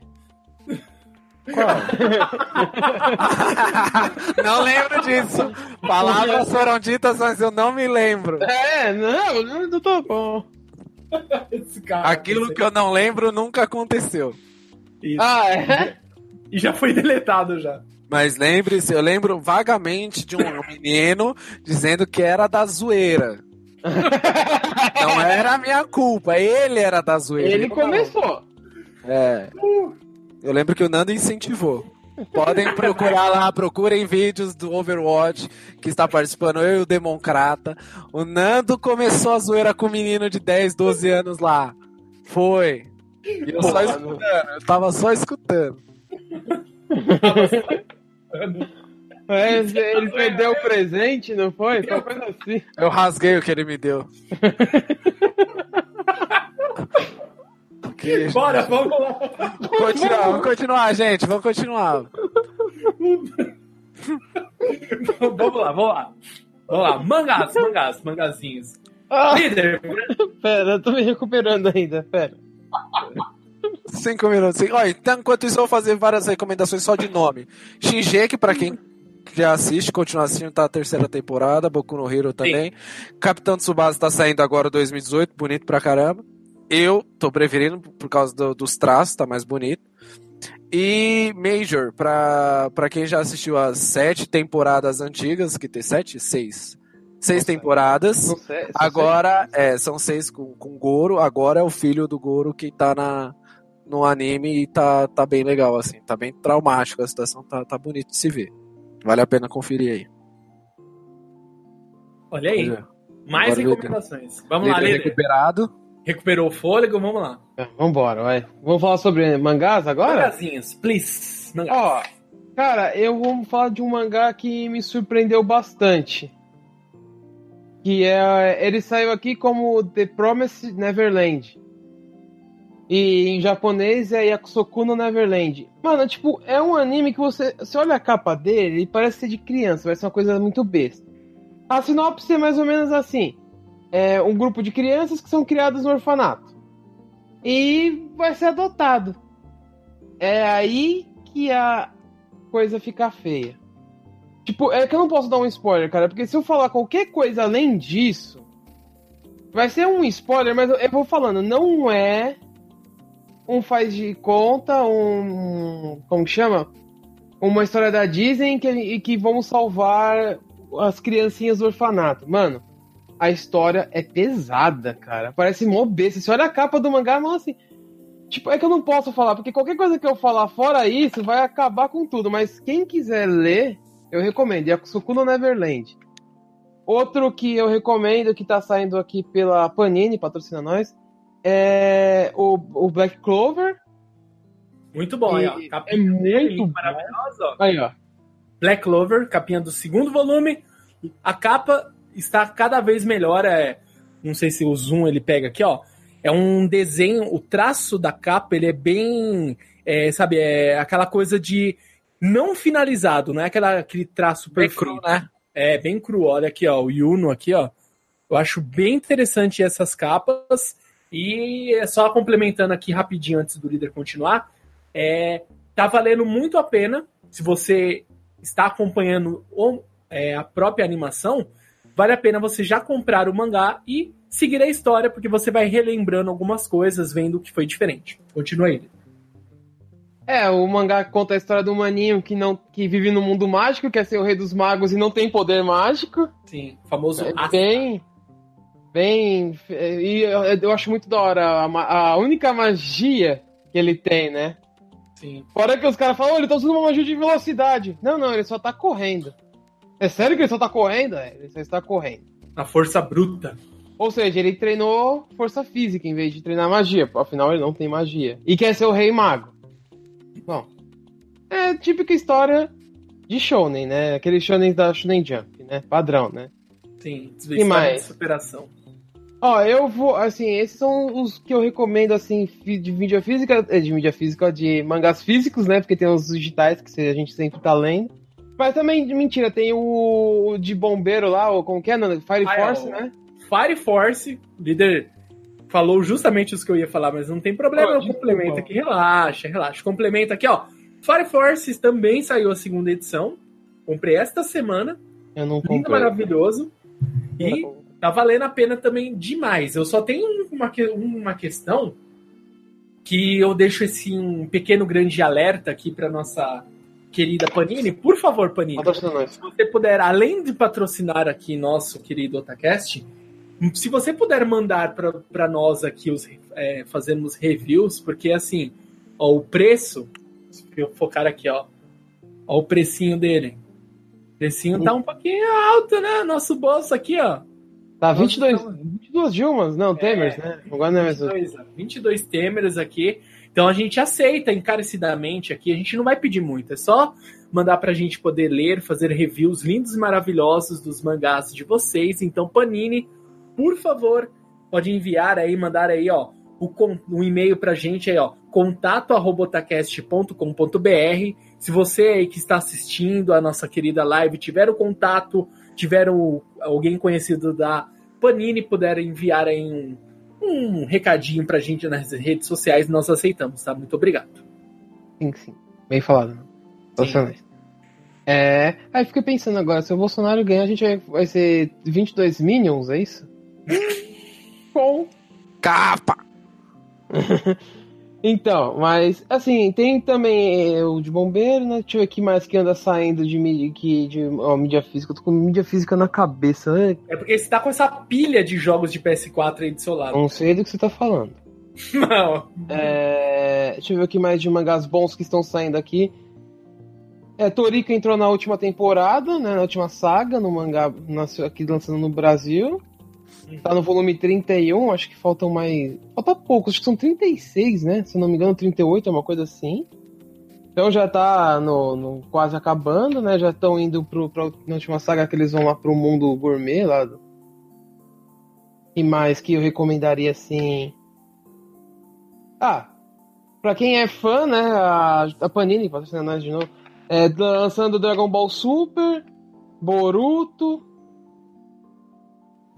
não lembro disso. Palavras foram ditas, mas eu não me lembro.
É, não, não, não tô bom.
Esse cara.
Aquilo que eu não lembro nunca aconteceu.
Isso.
Ah, é?
E já foi deletado já.
Mas lembre-se, eu lembro vagamente de um menino dizendo que era da zoeira. Não era a minha culpa, ele era da zoeira.
Ele começou.
É. Eu lembro que o Nando incentivou. Podem procurar lá, procurem vídeos do Overwatch, que está participando eu e o Democrata. O Nando começou a zoeira com um menino de 10, 12 anos lá. Foi. E eu só escutando, eu tava só escutando.
É, ele perdeu o presente, não foi? Coisa assim.
Eu rasguei o que ele me deu. Que-
Bora, vamos lá.
Continuar, vamos continuar, gente. Vamos continuar.
vamos lá, vamos lá. Vamos lá, mangás, mangás, mangazinhos.
Ah,
Líder,
pera, eu tô me recuperando ainda, pera.
Cinco minutos. Ó, então, enquanto isso, eu vou fazer várias recomendações só de nome. Shingeki, pra quem já assiste, continua assistindo, tá a terceira temporada. Boku no Hero também. Capitão Tsubasa tá saindo agora 2018, bonito pra caramba. Eu tô preferindo por causa do- dos traços, tá mais bonito. E Major, pra, pra quem já assistiu as sete temporadas antigas, que tem sete? Seis. Seis
Nossa.
temporadas.
Sei,
Agora, é, são seis com, com Goro. Agora é o filho do Goro que tá na, no anime e tá, tá bem legal, assim. Tá bem traumático a situação, tá, tá bonito de se ver. Vale a pena conferir aí.
olha aí, mais
Agora
recomendações. Vamos lá,
líder. recuperado.
Recuperou o fôlego, vamos lá.
sei. Vambora, vai. Vamos falar sobre mangás agora?
Mangazinhos, please. Mangás.
Ó, cara, eu vou falar de um mangá que me surpreendeu bastante. Que é. Ele saiu aqui como The Promised Neverland. E em japonês é Yakusoku no Neverland. Mano, tipo, é um anime que você. Você olha a capa dele, ele parece ser de criança, parece uma coisa muito besta. A sinopse é mais ou menos assim: é um grupo de crianças que são criadas no orfanato. E vai ser adotado. É aí que a coisa fica feia. Tipo, é que eu não posso dar um spoiler, cara, porque se eu falar qualquer coisa além disso, vai ser um spoiler, mas eu vou falando, não é um faz de conta, um. Como chama? Uma história da Disney que, que vamos salvar as criancinhas do orfanato. Mano, a história é pesada, cara. Parece mó besta. Você olha a capa do mangá, mano, assim. Tipo, é que eu não posso falar, porque qualquer coisa que eu falar fora isso vai acabar com tudo. Mas quem quiser ler, eu recomendo. Yakusoku no Neverland. Outro que eu recomendo, que tá saindo aqui pela Panini, patrocina nós, é o, o Black Clover.
Muito bom, aí, ó. Capinha
é muito bom.
maravilhosa, ó.
Aí, ó.
Black Clover, capinha do segundo volume. A capa está cada vez melhor. É, não sei se o zoom ele pega aqui, ó. É um desenho, o traço da capa ele é bem, é, sabe, é aquela coisa de não finalizado, não é aquela, aquele traço
Bem
perfeito.
cru, né?
É, bem cru. Olha aqui, ó, o Yuno aqui, ó. Eu acho bem interessante essas capas. E é só complementando aqui rapidinho antes do líder continuar. É, tá valendo muito a pena. Se você está acompanhando o- é, a própria animação, vale a pena você já comprar o mangá e seguir a história, porque você vai relembrando algumas coisas, vendo o que foi diferente. Continua aí.
É, o mangá conta a história do maninho que não que vive no mundo mágico, quer ser o rei dos magos e não tem poder mágico.
Sim, famoso
É bem. Bem. E eu, eu acho muito da hora a, a única magia que ele tem, né?
Sim.
Fora que os caras falam, "Ô, ele tá usando uma magia de velocidade. Não, não, ele só tá correndo. É sério que ele só tá correndo? É, ele só está correndo.
A força bruta.
Ou seja, ele treinou força física em vez de treinar magia. Afinal, ele não tem magia. E quer ser o rei mago. Bom. É típica história de shonen, né? Aquele shonen da Shonen Jump, né? Padrão, né?
Sim,
E mais?
superação.
Ó, eu vou, assim, esses são os que eu recomendo, assim, de mídia física, é, de mídia física, de mangás físicos, né? Porque tem os digitais que a gente sempre tá lendo. Mas também, mentira, tem o, o de bombeiro lá, o como que é, não? Fire
Ah, é,
Force,
o-
né?
Fire Force, o líder falou justamente os que eu ia falar, mas não tem problema,
Oh,
eu complemento aqui, relaxa, relaxa. Complementa aqui, ó. Fire Force também saiu a segunda edição. Comprei esta semana.
Eu não
Lindo,
comprei.
maravilhoso. E tá valendo a pena também demais. Eu só tenho uma, uma questão que eu deixo esse um pequeno grande alerta aqui para nossa querida Panini. Por favor, Panini. Se você puder, além de patrocinar aqui nosso querido Otacast, se você puder mandar para nós aqui os é, fazermos reviews, porque assim, ó, o preço, se eu focar aqui, ó, Olha o precinho dele. O precinho tá um pouquinho alto, né? Nosso bolso aqui, ó.
Tá 22, 22 Dilmas, não, Temers, né? Agora não é mais.
22, 22 Temers aqui. Então a gente aceita encarecidamente aqui, a gente não vai pedir muito, é só mandar pra gente poder ler, fazer reviews lindos e maravilhosos dos mangás de vocês. Então, Panini, por favor, pode enviar aí, mandar aí, ó, o, um e-mail pra gente aí, ó, contato@otacast.com.br. Se você aí que está assistindo a nossa querida live tiver o contato, tiver o, alguém conhecido da Panini, puder enviar aí um, um recadinho pra gente nas redes sociais, nós aceitamos, tá? Muito obrigado.
Sim, sim. Bem falado. Sim. É. Aí fiquei pensando agora, se o Bolsonaro ganhar, a gente vai, vai ser 22 Minions, é isso?
Bom. Capa!
então, mas assim, tem também é, o de bombeiro, né? Deixa eu ver aqui mais que anda saindo de mídia, que, de ó, mídia física. Eu tô com mídia física na cabeça. Né?
É porque você tá com essa pilha de jogos de PS4 aí do seu lado.
Não sei do que você tá falando.
Não.
É, deixa eu ver aqui mais de mangás bons que estão saindo aqui. É, Toriko entrou na última temporada, né, na última saga, no mangá nasceu aqui lançando no Brasil. Tá no volume 31, acho que faltam mais. Falta poucos, acho que são 36, né? Se não me engano, 38, é uma coisa assim. Então já tá no, no quase acabando, né? Já estão indo pro, pra na última saga que eles vão lá pro mundo gourmet lá. Do... E mais que eu recomendaria assim. Ah, pra quem é fã, né? A, a Panini, patrocinando nós de novo é, lançando Dragon Ball Super, Boruto.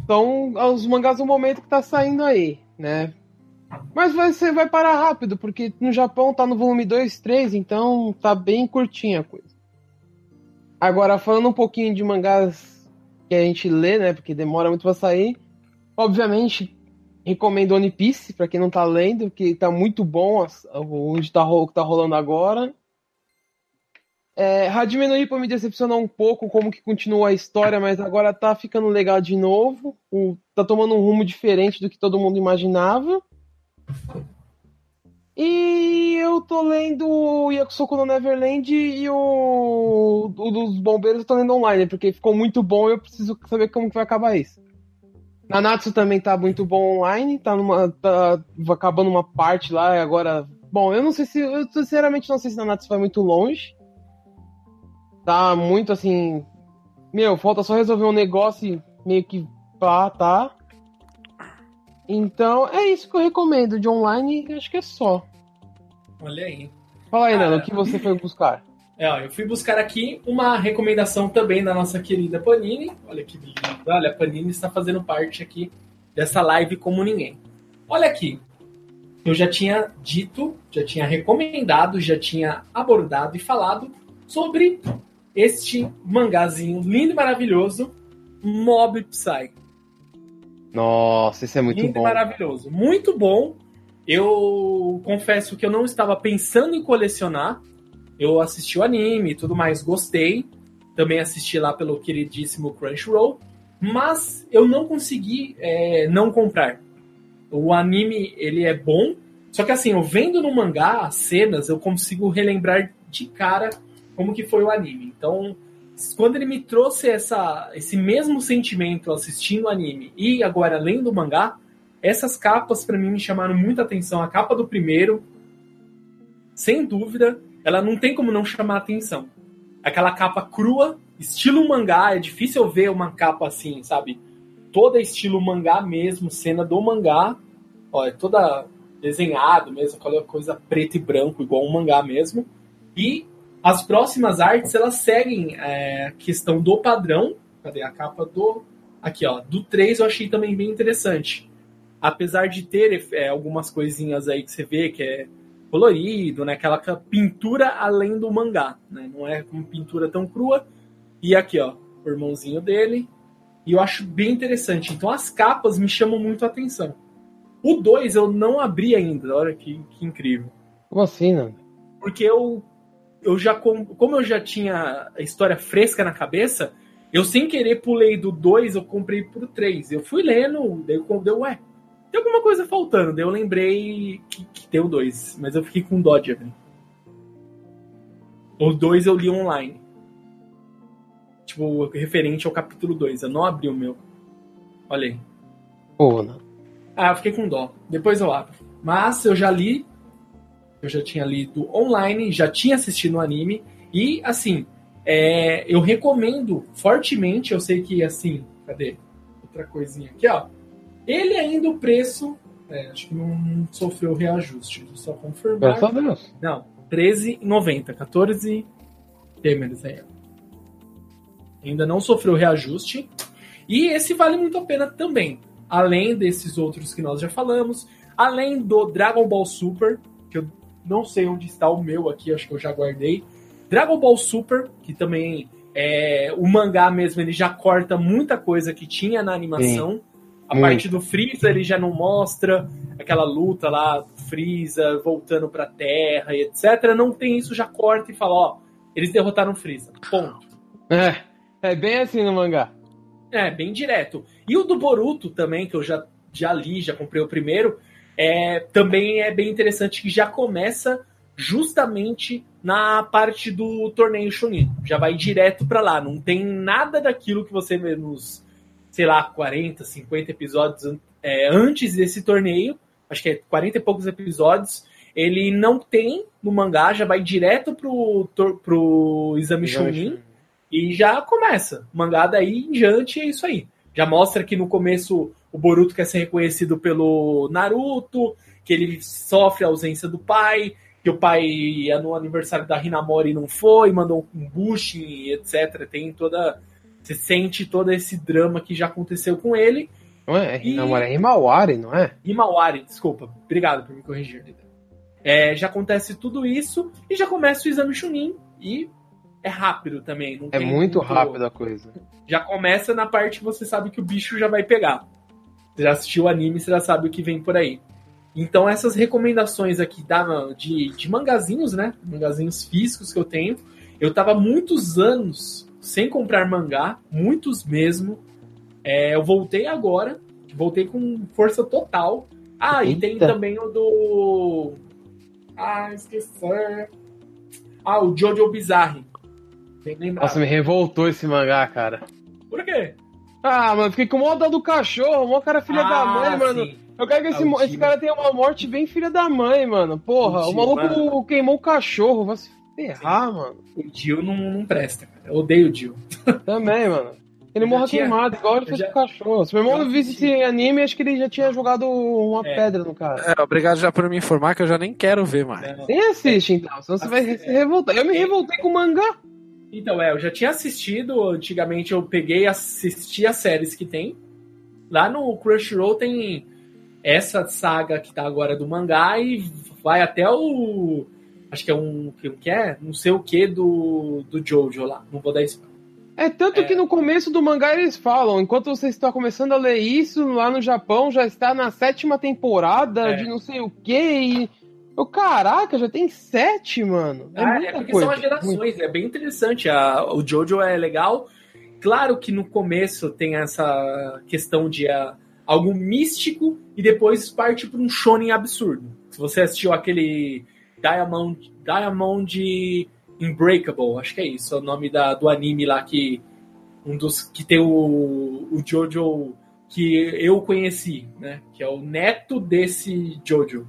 São os mangás do momento que tá saindo aí, né? Mas você vai parar rápido, porque no Japão tá no volume 2, 3, então tá bem curtinha a coisa. Agora, falando um pouquinho de mangás que a gente lê, né? Porque demora muito pra sair. Obviamente, recomendo One Piece pra quem não tá lendo, que tá muito bom onde tá, tá rolando agora. É, Hajime no me decepcionou um pouco como que continua a história, mas agora tá ficando legal de novo. O, tá tomando um rumo diferente do que todo mundo imaginava. E eu tô lendo o Yakusoku no Neverland e o, o dos bombeiros eu tô lendo online, porque ficou muito bom e eu preciso saber como que vai acabar isso. Nanatsu também tá muito bom online, tá numa. tá acabando uma parte lá agora. Bom, eu não sei se. Eu sinceramente não sei se Nanatsu vai muito longe tá muito assim. Meu, falta só resolver um negócio meio que pá, tá? Então, é isso que eu recomendo de online, acho que é só.
Olha aí.
Fala aí, Nando, o que você foi buscar?
É, ó, eu fui buscar aqui uma recomendação também da nossa querida Panini. Olha que lindo. Olha, a Panini está fazendo parte aqui dessa live como ninguém. Olha aqui. Eu já tinha dito, já tinha recomendado, já tinha abordado e falado sobre este mangazinho lindo e maravilhoso, Mob Psy.
Nossa, esse é muito
lindo
bom.
e maravilhoso. Muito bom. Eu confesso que eu não estava pensando em colecionar. Eu assisti o anime e tudo mais, gostei. Também assisti lá pelo queridíssimo Crunchyroll. Mas eu não consegui é, não comprar. O anime, ele é bom. Só que assim, eu vendo no mangá as cenas, eu consigo relembrar de cara como que foi o anime. Então, quando ele me trouxe essa, esse mesmo sentimento assistindo o anime e agora lendo o mangá, essas capas para mim me chamaram muita atenção. A capa do primeiro, sem dúvida, ela não tem como não chamar atenção. Aquela capa crua, estilo mangá, é difícil ver uma capa assim, sabe? Toda estilo mangá mesmo, cena do mangá, ó, é toda desenhado mesmo, aquela coisa preto e branco, igual um mangá mesmo. E as próximas artes, elas seguem é, a questão do padrão. Cadê a capa do... Aqui, ó. Do 3 eu achei também bem interessante. Apesar de ter é, algumas coisinhas aí que você vê que é colorido, né? Aquela pintura além do mangá, né? Não é uma pintura tão crua. E aqui, ó, o irmãozinho dele. E eu acho bem interessante. Então as capas me chamam muito a atenção. O 2 eu não abri ainda, olha que, que incrível.
Como assim, né?
Porque eu eu já como eu já tinha a história fresca na cabeça, eu sem querer pulei do 2, eu comprei pro 3. Eu fui lendo, daí eu deu, ué, tem alguma coisa faltando. Daí eu lembrei que, que tem o 2, mas eu fiquei com dó de abrir. O 2 eu li online. Tipo, referente ao capítulo 2. Eu não abri o meu. Olha aí.
Pô, não.
Ah, eu fiquei com dó. Depois eu abro. Mas eu já li. Eu já tinha lido online, já tinha assistido o anime. E, assim, é, eu recomendo fortemente. Eu sei que, assim. Cadê? Outra coisinha aqui, ó. Ele ainda o preço. É, acho que não sofreu reajuste. Só confirmar.
Graças a Deus.
Não, 13,90. 14 Temer's aí. Ainda não sofreu reajuste. E esse vale muito a pena também. Além desses outros que nós já falamos. Além do Dragon Ball Super, que eu não sei onde está o meu aqui, acho que eu já guardei. Dragon Ball Super, que também é o mangá mesmo, ele já corta muita coisa que tinha na animação. A
Muito.
parte do Freeza ele já não mostra aquela luta lá Freeza voltando pra Terra e etc. Não tem isso, já corta e fala, ó, eles derrotaram o Freeza. Ponto.
É, é bem assim no mangá.
É, bem direto. E o do Boruto também, que eu já, já li, já comprei o primeiro, é, também é bem interessante que já começa justamente na parte do torneio Chunin. Já vai direto pra lá. Não tem nada daquilo que você vê nos, sei lá, 40, 50 episódios é, antes desse torneio. Acho que é 40 e poucos episódios. Ele não tem no mangá, já vai direto pro, pro Exame Chunin. E já começa. O mangá daí em diante é isso aí. Já mostra que no começo o Boruto quer ser reconhecido pelo Naruto, que ele sofre a ausência do pai, que o pai ia no aniversário da Hinamori e não foi, mandou um Bushin, etc. Tem toda. Você sente todo esse drama que já aconteceu com ele.
Não é?
E-
Não, é Himawari, não é?
Himawari, desculpa. Obrigado por me corrigir. É, já acontece tudo isso e já começa o exame Chunin e é rápido também.
É
tem
muito rápido a coisa.
já começa na parte que você sabe que o bicho já vai pegar. Você já assistiu o anime, você já sabe o que vem por aí. Então essas recomendações aqui da, de, de mangazinhos, né? Mangazinhos físicos que eu tenho. Eu tava muitos anos sem comprar mangá, muitos mesmo. É, eu voltei agora, voltei com força total. Ah, e tem
Eita.
também o do. Ah, esqueci. Ah, o Jojo Bizarre.
Nossa, me revoltou esse mangá, cara.
Por quê?
Ah, mano, fiquei com o mó dó do cachorro, o mó cara filha da mãe,
Ah,
mano.
sim.
Eu quero que esse,
Ah,
mo- esse cara tenha uma morte bem filha da mãe, mano. Porra,
O
o maluco
time,
queimou o cachorro, vai se ferrar, mano.
O Dio não, não presta, cara. Eu odeio o Dio.
Também, mano. Ele morra
tinha-
queimado, igual ele fez
já-
com o cachorro. Se meu irmão visse esse anime, acho que ele já tinha jogado uma
É.
pedra no cara.
É, obrigado já por me informar que eu já nem quero ver mais.
Não.
Nem assiste, então, senão você vai se revoltar. Eu me revoltei com o mangá.
Então, é, eu já tinha assistido, antigamente eu peguei e assisti as séries que tem. Lá no Crunchyroll tem essa saga que tá agora do mangá e vai até o. Acho que é um. que que é? Não sei o que do, do Jojo lá. Não vou dar spoiler.
É tanto
É.
que no começo do mangá eles falam, enquanto você está começando a ler isso, lá no Japão já está na sétima temporada
É.
de não sei o que e. Eu, caraca, já tem sete, mano. É,
Ah,
muita
é porque
coisa.
são as gerações, é bem interessante. A- o Jojo é legal. Claro que no começo tem essa questão de ah, algo místico e depois parte para um shonen absurdo. Se você assistiu aquele Diamond, Diamond Unbreakable, acho que é isso, é o nome da, do anime lá que um dos que tem o, o Jojo que eu conheci, né? Que é o neto desse Jojo.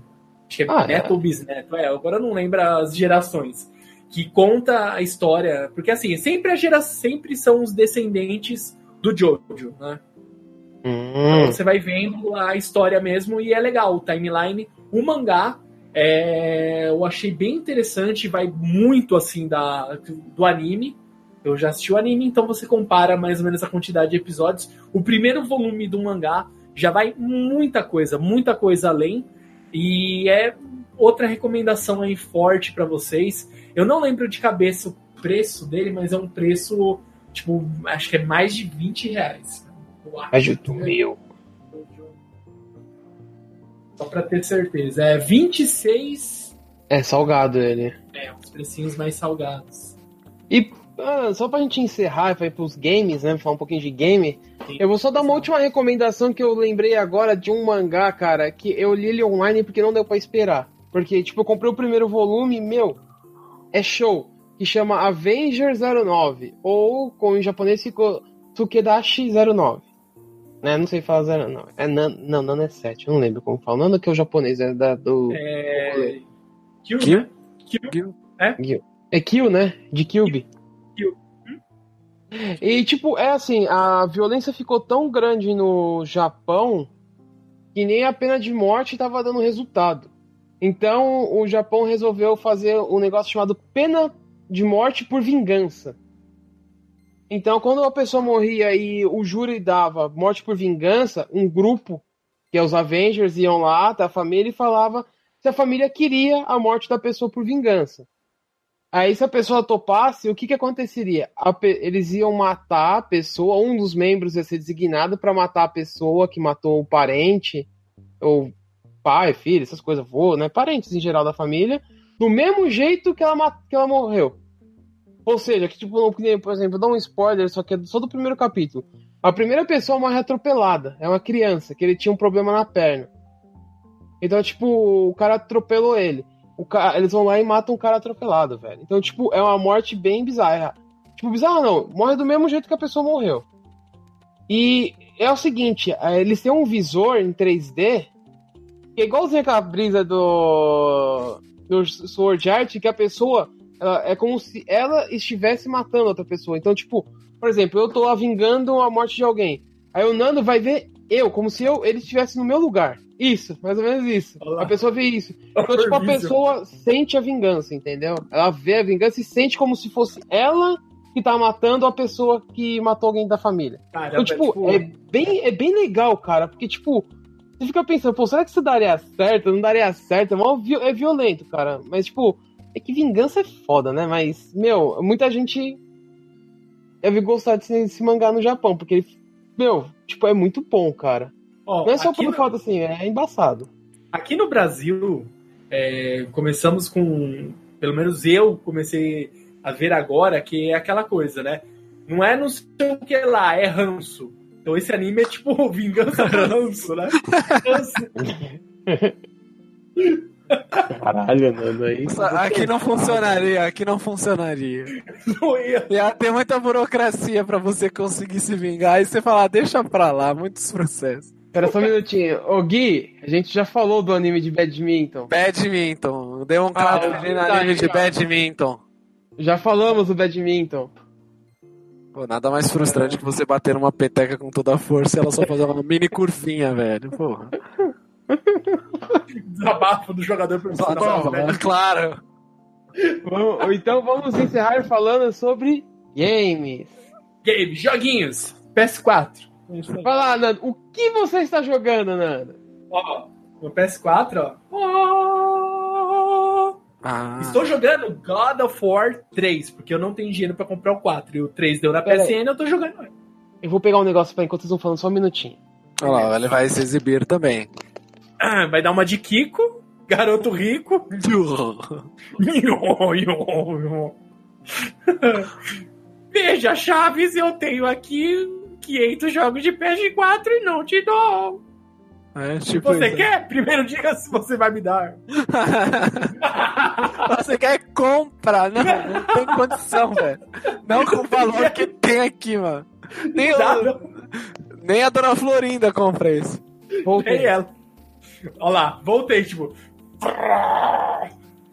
Acho que é
Ah,
neto ou bisneto, é, agora eu não lembro as gerações. Que conta a história, porque assim, sempre a gera, sempre são os descendentes do Jojo, né? Então
Hum,
você vai vendo a história mesmo e é legal o timeline. O mangá é, eu achei bem interessante, vai muito assim da, do anime. Eu já assisti o anime, então você compara mais ou menos a quantidade de episódios. O primeiro volume do mangá já vai muita coisa, muita coisa além. E é outra recomendação aí forte pra vocês. Eu não lembro de cabeça o preço dele, mas é um preço, tipo, acho que é mais de 20 reais. Eu acho.
ajuda meu.
Só pra ter certeza. É 26.
É salgado ele.
É, os precinhos mais salgados.
E ah, só pra gente encerrar e pra ir pros games, né? Falar um pouquinho de game. Eu vou só dar uma última recomendação que eu lembrei agora de um mangá, cara, que eu li ele online porque não deu pra esperar. Porque, tipo, eu comprei o primeiro volume, meu, é show. que chama Avenger 09, ou como em japonês ficou Tsukedashi 09. Né? Não sei falar 09. É nan, não, Nano é 7, eu não lembro como fala. Nano que é o japonês, é da, do.
É. Kill,
Kill?
né? Kill.
Kill.
É Kill, né? De Cube.
Kill.
E, tipo, é assim, a violência ficou tão grande no Japão que nem a pena de morte estava dando resultado. Então, o Japão resolveu fazer um negócio chamado pena de morte por vingança. Então, quando uma pessoa morria e o júri dava morte por vingança, um grupo, que é os Avengers, iam lá até a família e falava se a família queria a morte da pessoa por vingança. Aí, se a pessoa topasse, o que, que aconteceria? Eles iam matar a pessoa, um dos membros ia ser designado para matar a pessoa que matou o parente, ou pai, filho, essas coisas, vô, né? Parentes em geral da família, do mesmo jeito que ela, que ela morreu. Ou seja, que tipo, por exemplo, dá um spoiler, só que é só do primeiro capítulo. A primeira pessoa morre atropelada, é uma criança, que ele tinha um problema na perna. Então, tipo, o cara atropelou ele. O ca... Eles vão lá e matam um cara atropelado, velho. Então, tipo, é uma morte bem bizarra. Tipo, bizarra não, morre do mesmo jeito que a pessoa morreu. E é o seguinte, eh, eles têm um visor em 3D, que é igualzinho aquela brisa do, do Sword Art, que a pessoa ela- é como se ela estivesse matando outra pessoa. Então, tipo, por exemplo, eu tô vingando a morte de alguém. Aí o Nando vai ver eu, como se eu ele estivesse no meu lugar. Isso, mais ou menos isso.
Olha lá.
A pessoa vê isso. Então, tipo, a pessoa sente a vingança, entendeu? Ela vê a vingança e sente como se fosse ela que tá matando a pessoa que matou alguém da família.
Caramba,
Então, tipo, é bem, é bem legal, cara, porque, tipo, você fica pensando, pô, será que isso daria certo? Não daria certo? É, é violento, cara. Mas, tipo, é que vingança é foda, né? Mas, meu, muita gente deve gostar de se, se mangá no Japão, porque ele, meu, tipo, é muito bom, cara.
Ó,
Não é só
aqui
por
no-
falta assim, é embaçado.
Aqui no Brasil, é, começamos com. Pelo menos eu comecei a ver agora que é aquela coisa, né? Não é não sei o que lá, é ranço. Então esse anime é tipo vingança ranço, né?
Caralho, mano, aí.
Aqui não funcionaria, aqui não funcionaria.
Não ia.
Ia ter muita burocracia pra você conseguir se vingar e você falar, deixa pra lá, muitos processos.
Espera só um minutinho. Ô, Gui, a gente já falou do anime de badminton.
Badminton, deu um
Ah, é
ali no
verdade,
anime de
cara.
badminton.
Já falamos do badminton.
Pô, nada mais frustrante que você bater numa peteca com toda a força e ela só fazer uma mini curvinha, velho. Porra.
Desabafo do jogador profissional, né?
claro.
Vamos- então vamos encerrar falando sobre games.
Game, joguinhos, PS4.
Vai lá, Nando. O que você está jogando, Nando?
Ó, no PS4, ó.
Ah,
Estou jogando God of War 3, porque eu não tenho dinheiro pra comprar o 4. E o 3 deu na
Pera
PSN, eu tô jogando.
Eu vou pegar um negócio pra enquanto vocês vão falando só um minutinho.
olha lá, ele vai se exibir também.
Vai dar uma de Kiko, garoto rico. Veja, Chaves, eu tenho aqui 500 jogos de PS4 e não te dou.
É, tipo
Você
isso.
quer? Primeiro diga se você vai me dar.
Você quer compra? Não, não tem condição, velho. Não com o valor que tem aqui, mano. Nem,
Dá,
o- nem a dona Florinda compra isso.
Voltei.
Nem ela. Olha lá, voltei, tipo.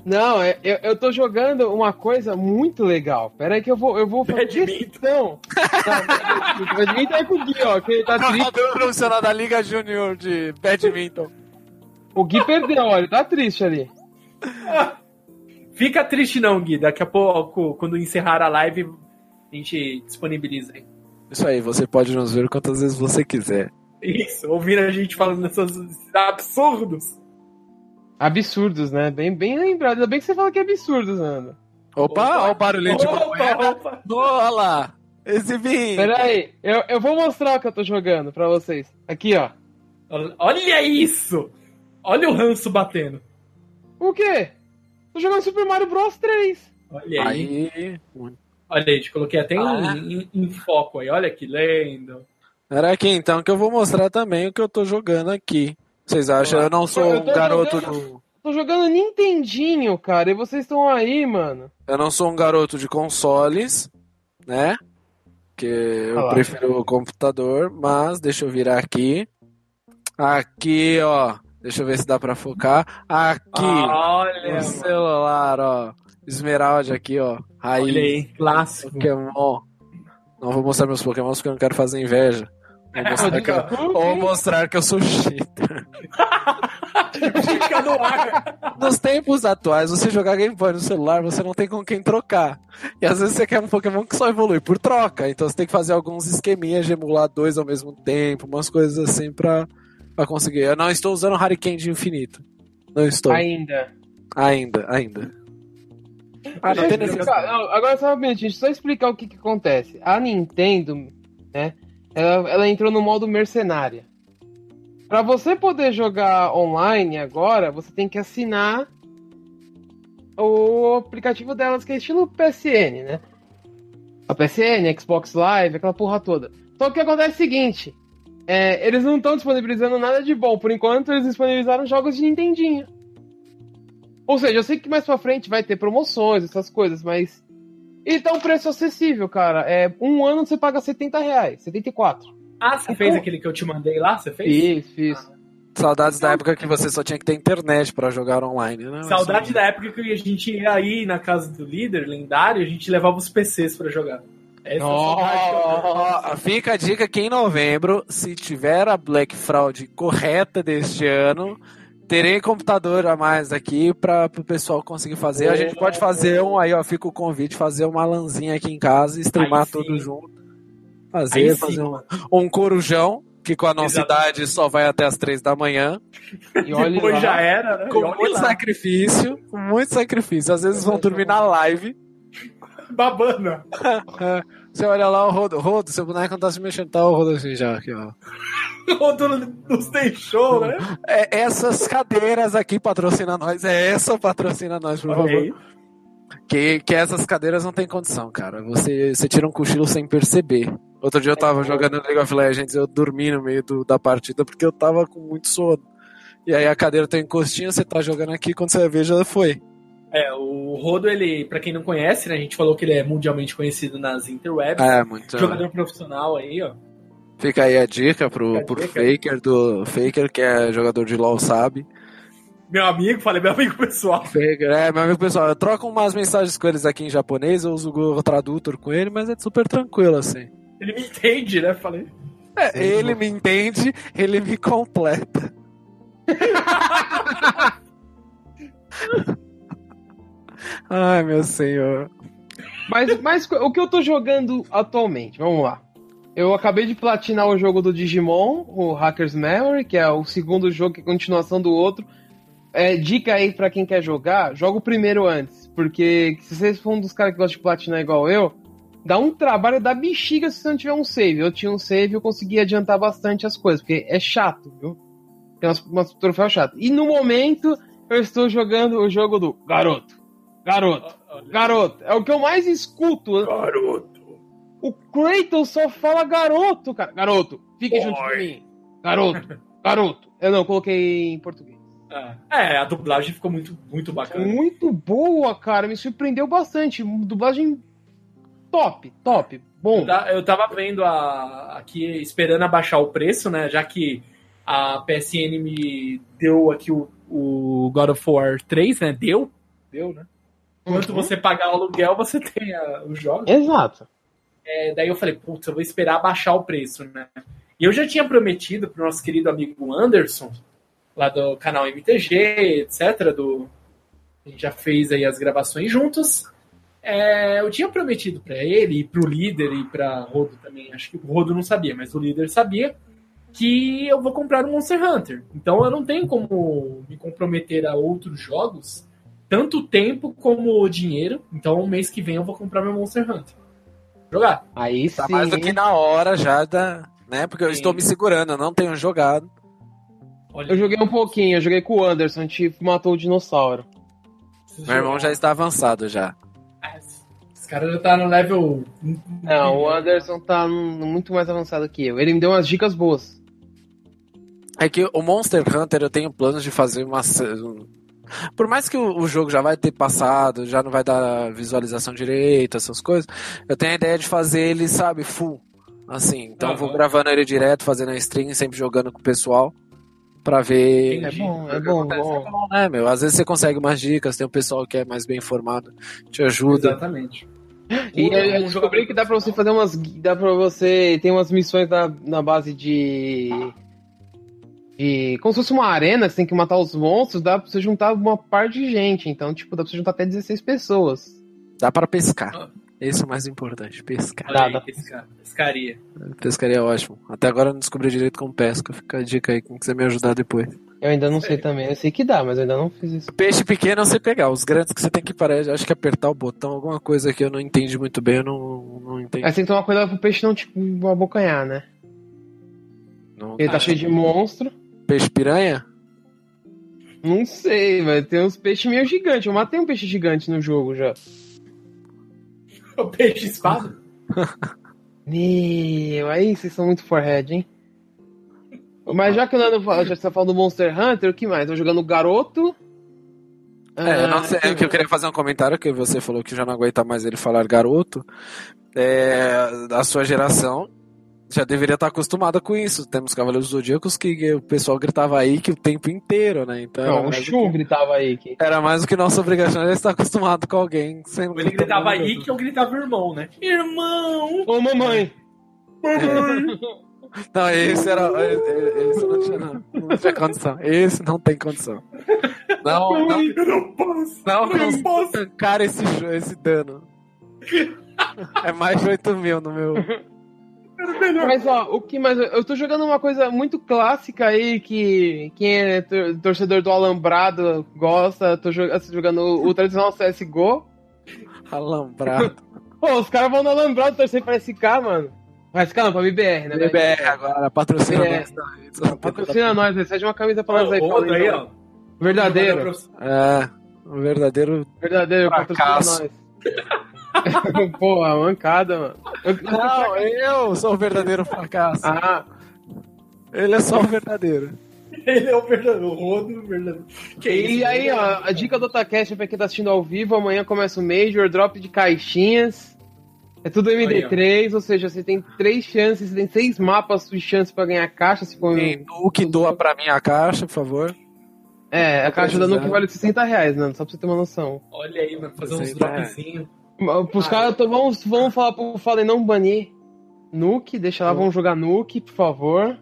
Não, é- eu, eu tô jogando uma coisa muito legal. Pera aí que eu vou, eu vou fazer
Badminton.
questão. Não, Badminton é com o Gui, ó, que ele tá triste.
Jogador profissional da Liga Júnior de Badminton.
O Gui perdeu, ó, ele tá triste ali.
Fica triste não, Gui. Daqui a pouco, quando encerrar a live, a gente disponibiliza aí.
Isso aí, você pode nos ver quantas vezes você quiser.
Isso, ouvir a gente falando desses absurdos.
Absurdos, né? Bem, bem lembrado. Ainda bem que você fala que é absurdos, Nando.
Opa,
Opa.
olha o barulhinho de.
Opa, opa.
Olha lá, exibindo.
Pera aí, eu, eu vou mostrar o que eu tô jogando pra vocês. Aqui, ó.
Olha isso! Olha o ranço batendo.
O quê? Tô jogando Super Mario Bros 3.
Olha aí.
Aí,
Olha aí, te coloquei até em,
Ah.
em- em foco aí. Olha que lindo.
Era aqui então que eu vou mostrar também o que eu tô jogando aqui. Vocês acham? Eu não sou um garoto
jogando-
do.
Tô Tô jogando Nintendinho, cara, e vocês estão aí, mano.
Eu não sou um garoto de consoles, né? Que eu
Ah lá.
prefiro o computador, mas deixa eu virar aqui. Aqui, ó. Deixa eu ver se dá pra focar. Aqui,
Olha,
no celular, ó. Esmeralda aqui, ó. Raiz.
olha aí, clássico.
Pokémon. Não vou mostrar meus Pokémons porque eu não quero fazer inveja. Vou mostrar que eu, vou mostrar que eu sou cheater.
Fica no ar.
Nos tempos atuais, você jogar Game Boy no celular, você não tem com quem trocar. E às vezes você quer um Pokémon que só evolui por troca. Então você tem que fazer alguns esqueminhas de emular dois ao mesmo tempo, umas coisas assim pra, pra conseguir. Eu não estou usando Hurricane de infinito. Não estou.
Ainda.
Ainda, ainda. Ah, não.
Não, agora só um minutinho, só explicar o que, que acontece. A Nintendo, né? Ela, ela entrou no modo mercenária. Pra você poder jogar online agora, você tem que assinar o aplicativo delas, que é estilo PSN, né? A PSN, Xbox Live, aquela porra toda. Só que acontece é o seguinte: é, eles não estão disponibilizando nada de bom. Por enquanto, eles disponibilizaram jogos de Nintendinho. Ou seja, eu sei que mais pra frente vai ter promoções, essas coisas, mas. E tá um preço acessível, cara. É, um ano você paga 70 reais, 74.
Ah, você fez aquele que eu te mandei lá? Você fez?
Fiz, fiz.
Saudades da época que você só tinha que ter internet pra jogar online, né?
Saudade da época que a gente ia aí na casa do líder lendário, a gente levava os PCs pra jogar. Essa.
Ó, fica a dica que em novembro, se tiver a Black Fraud correta deste ano, terei computador a mais aqui para o pessoal conseguir fazer. A gente pode fazer um, aí ó, fica o convite, fazer uma lanzinha aqui em casa, streamar
Aí sim.
tudo junto. Fazer, fazer um, um corujão, que com a nossa idade só vai até as três da manhã.
E olha
Depois
lá.
já era, né? E
Com muito
lá.
sacrifício, com muito sacrifício. Às vezes vão dormir na live.
Babana.
Você olha lá o Rodo, Rodo, seu boneco não tá se mexendo, tá o Rodo assim já, aqui, ó.
O dono nos deixou, né?
É, essas cadeiras aqui patrocina nós. É essa patrocina nós, por favor. Que, que essas cadeiras não tem condição, cara. Você, você tira um cochilo sem perceber. Outro dia eu tava jogando League of Legends eu dormi no meio do- da partida porque eu tava com muito sono. E aí a cadeira tem um encostinho, você tá jogando aqui, quando você vê já foi.
É, o Rodo, ele, pra quem não conhece, né? A gente falou que ele é mundialmente conhecido nas interwebs.
É, muito.
Jogador profissional aí, ó.
Fica aí a dica pro,
a
pro
dica.
Faker do Faker, que é jogador de LoL, sabe.
Meu amigo, falei meu amigo pessoal.
Faker, é, meu amigo pessoal, eu troco umas mensagens com eles aqui em japonês, eu uso o Google Tradutor com ele, mas é super tranquilo assim.
Ele me entende, né? Falei.
É, ele me entende, ele me completa. Ai, meu senhor.
Mas, mas o que eu tô jogando atualmente? Vamos lá. Eu acabei de platinar o jogo do Digimon, o Hacker's Memory, que é o segundo jogo que é continuação do outro. É, dica aí pra quem quer jogar, joga o primeiro antes. Porque se vocês for um dos caras que gosta de platinar igual eu, dá um trabalho da bexiga se você não tiver um save. Eu tinha um save eu consegui adiantar bastante as coisas, porque é chato, viu? Tem umas, umas troféus chatos. E no momento, eu estou jogando o jogo do Garoto. Garoto. Garoto. É o que eu mais escuto.
Garoto.
O Kratos só fala garoto, cara. Garoto, fique junto mim. Garoto, garoto. Eu não, coloquei em português.
É, a dublagem ficou muito, muito bacana.
Muito boa, cara. Me surpreendeu bastante. Dublagem top, top. Bom.
Eu tava vendo a, aqui, esperando abaixar o preço, né? Já que a PSN me deu aqui o, o God of War 3, né? Deu? Deu, né? Enquanto
Uhum.
você pagar o aluguel, você tem a- os jogos.
Exato.
É, daí eu falei, putz, eu vou esperar abaixar o preço, né? E eu já tinha prometido pro nosso querido amigo Anderson, lá do canal MTG, etc. Do... A gente já fez aí as gravações juntos. É, eu tinha prometido para ele, e pro líder e pra Rodo também, acho que o Rodo não sabia, mas o líder sabia, que eu vou comprar um Monster Hunter. Então eu não tenho como me comprometer a outros jogos, tanto tempo como dinheiro. Então mês que vem eu vou comprar meu Monster Hunter. Jogar.
Aí
Tá
sim.
mais do que na hora já da. Né? Porque eu
Sim.
estou me segurando, eu não tenho jogado.
Olha,
Eu joguei um pouquinho, eu joguei com o Anderson, a gente matou o dinossauro.
Meu irmão já está avançado já.
Esse cara já tá no level.
Não, o Anderson tá muito mais avançado que eu. Ele me deu umas dicas boas.
É que o Monster Hunter eu tenho planos de fazer uma. Por mais que o, o jogo já vai ter passado, já não vai dar visualização direita, essas coisas, eu tenho a ideia de fazer ele, sabe, full. Assim, então eu vou gravando ele direto, fazendo a stream, sempre jogando com o pessoal. Pra ver.
Entendi.
É bom, é bom, bom.
bom, né, meu? Às vezes você consegue umas dicas, tem um pessoal que é mais bem informado, te ajuda.
Exatamente.
E eu descobri que dá pra você fazer umas. Dá pra você. Tem umas missões na, na base de. De. Como se fosse uma arena, que você tem que matar os monstros, dá pra você juntar uma par de gente. Então, tipo, dá pra você juntar até 16 pessoas.
Dá para pescar.
Ah.
Esse é o mais importante, pescar.
Olha aí,
Dá, dá.
pesca- pescaria.
Pescaria é ótimo. Até agora eu não descobri direito como pesca. Fica a dica aí, quem quiser me ajudar depois.
Eu ainda não sei também. Eu sei que dá, mas eu ainda não fiz isso.
Peixe pequeno é você pegar. Os grandes que você tem que parar, acho que apertar o botão, alguma coisa que eu não entendi muito bem, eu não, não entendi.
Aí você tem que tomar cuidado pro peixe não, tipo, abocanhar, né?
Não-
Ele tá cheio de monstro.
Peixe piranha?
Não sei, mas tem uns peixes meio gigantes. Eu matei um peixe gigante no jogo já.
O peixe espada?
Meu, aí vocês são muito forehead, hein? Mas já que o Nando fala, já está falando do Monster Hunter, o que mais? Tô jogando Garoto.
É,
Ah,
não sei, é que eu queria fazer um comentário que você falou que já não aguenta mais ele falar garoto. É, a sua geração já deveria estar acostumada com isso. Temos Cavaleiros Zodíacos que o pessoal gritava aí que o tempo inteiro, né? Então
Não, o
do
Shun gritava aí. Que...
que, era mais do que nossa obrigação era estar acostumado com alguém sendo
Ele gritava aí que eu gritava irmão, né? Irmão!
Ô, mamãe!
Não, esse era. Esse não tinha, não, não tinha condição. Esse não tem condição. Não, não,
Eu não posso!
não
Eu não posso!
tancar esse, esse dano. É mais de 8 mil no meu.
Mas ó, o que mais. Eu tô jogando uma coisa muito clássica aí que quem é tor- torcedor do Alambrado gosta. Tô jo- jogando o, o tradicional CSGO.
Alambrado.
Pô, os caras vão no Alambrado torcer pra SK, mano. Pra SK não, pra BBR, né?
BBR agora, patrocina
É.
nós.
Patrocina nós, aí, cede uma camisa pra nós aí.
Outro
fala
aí, ó.
Verdadeiro.
É, um verdadeiro.
Verdadeiro, patrocina nós. Porra, mancada, mano. Eu-
Não, eu sou o verdadeiro fracasso.
Ah,
Ele é só o verdadeiro.
Ele é o verdadeiro, o rodo verdadeiro. Que isso?
e aí, ó, a dica do Otacast pra quem tá assistindo ao vivo, amanhã começa o Major, drop de caixinhas. É tudo MD3, ou seja, você tem três chances, você tem seis mapas de chance pra ganhar caixa, se for.
O que doa pra mim a caixa, por favor.
É, a caixa da. Nuke vale 60 reais, né? Só pra você ter uma noção.
Olha aí, mano, fazer uns dropzinhos.
Pros
Ah,
caras, então, vamos, falar pro Fallen não banir Nuke, deixa lá, vamos jogar Nuke, por favor.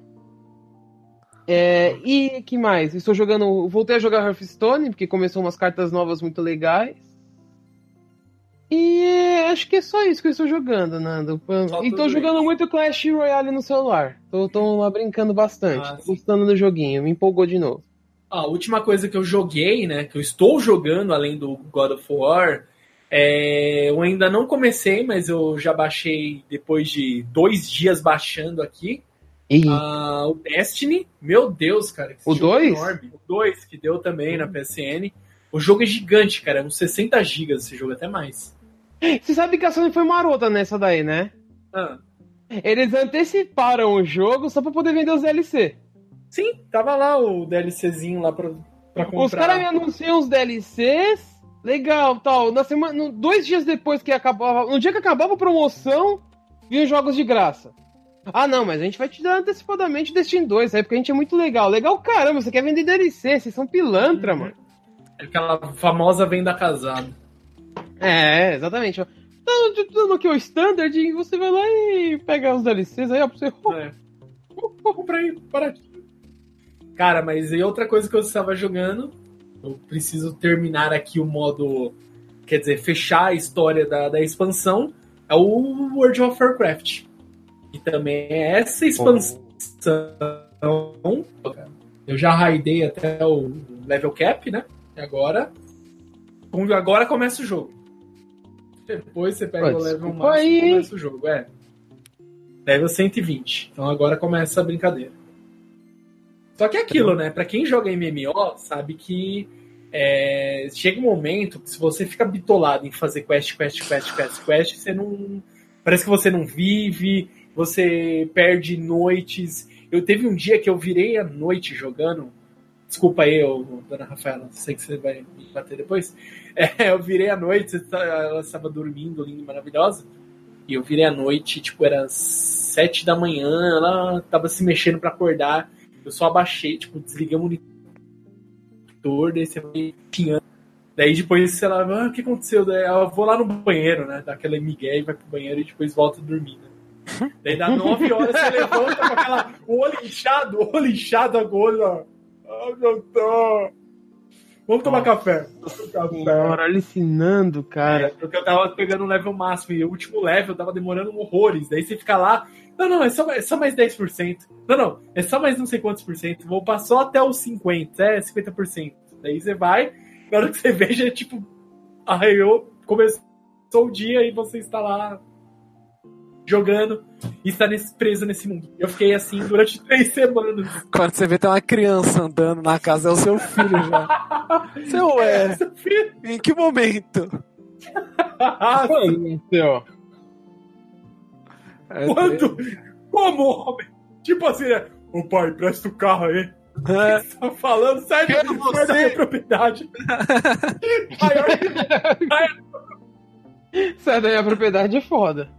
É, e que mais? Estou jogando. Voltei a jogar Hearthstone, porque começou umas cartas novas muito legais. E é, acho que é só isso que eu estou jogando, Nando.
Só
E tô jogando muito Clash Royale no celular. Tô, tô lá brincando bastante.
Ah,
tô gostando do joguinho, me empolgou de novo.
A última coisa que eu joguei, né, que eu estou jogando além do God of War, é, eu ainda não comecei, mas eu já baixei depois de dois dias baixando aqui. Ah, o Destiny, meu Deus, cara.
O
jogo é
dois?
enorme. O 2, que deu também na PSN. O jogo é gigante, cara. é Uns 60 gigas esse jogo, até mais.
você sabe que a Sony foi marota nessa daí, né?
Ah,
Eles anteciparam o jogo só pra poder vender os DLC.
sim, tava lá o DLCzinho lá pra, pra comprar.
Os caras me anunciam os DLCs, legal, tal. Na semana, no- dois dias depois que acabava, no dia que acabava a promoção, vinham jogos de graça. Ah, não, mas a gente vai te dar antecipadamente Destiny 2, aí porque a gente é muito legal. Legal, caramba, você quer vender DLC, vocês são pilantra,
Uhum.
mano.
Aquela famosa venda casada.
É, exatamente. Então, tô dando aqui o standard e você vai lá e pega os DLCs aí, ó, pra você.
É. Vou, vou comprar aí, baratinho. Cara, mas e outra coisa que eu estava jogando, eu preciso terminar aqui o modo, quer dizer, fechar a história da, da expansão, é o World of Warcraft. E também é essa expansão. Eu já raidei até o level cap, né? E agora. Agora começa o jogo. Depois você pega
Pô,
o level máximo e começa o jogo. É. Level 120. Então agora começa a brincadeira. Só que é aquilo, né? Pra quem joga MMO, sabe que é, chega um momento que se você fica bitolado em fazer quest, quest, quest, quest, quest, você não. Parece que você não vive, você perde noites. Eu teve um dia que eu virei a noite jogando Desculpa aí, ô, dona Rafaela, sei que você vai me bater depois. É, eu virei à noite, ela estava dormindo, linda, maravilhosa. E eu virei à noite, tipo, era sete da manhã, ela tava se mexendo para acordar. Eu só abaixei, tipo, desliguei o monitor, daí você vai Daí depois ela, ah, o que aconteceu? Daí eu vou lá no banheiro, né? Dá aquela migué e vai pro banheiro e depois volta a dormir, né? Daí dá nove horas, você levanta com aquela o olho inchado, o olho inchado agora, ó. Ah, meu Deus. Vamos tomar café.
Senhora, alucinando, cara.
É, porque eu tava pegando o level máximo e o último level tava demorando horrores. Daí você fica lá, não, não, é só, é só mais 10%. Não, não, é só mais não sei quantos por cento. Vou passar até os 50%, é 50%. Daí você vai, na hora que você veja, é tipo, arraiou, começou o dia e você está lá jogando e está nesse, preso nesse mundo. Eu fiquei assim durante três semanas.
Quando você vê tem uma criança andando na casa, é o seu filho já. seu é. é seu filho. Em que momento?
Quando, seu?
É, Quando? Como, homem? Tipo assim, né? Ô pai, presta o carro aí. É. Você tá falando, sai, sai da minha propriedade.
sai da minha propriedade é foda.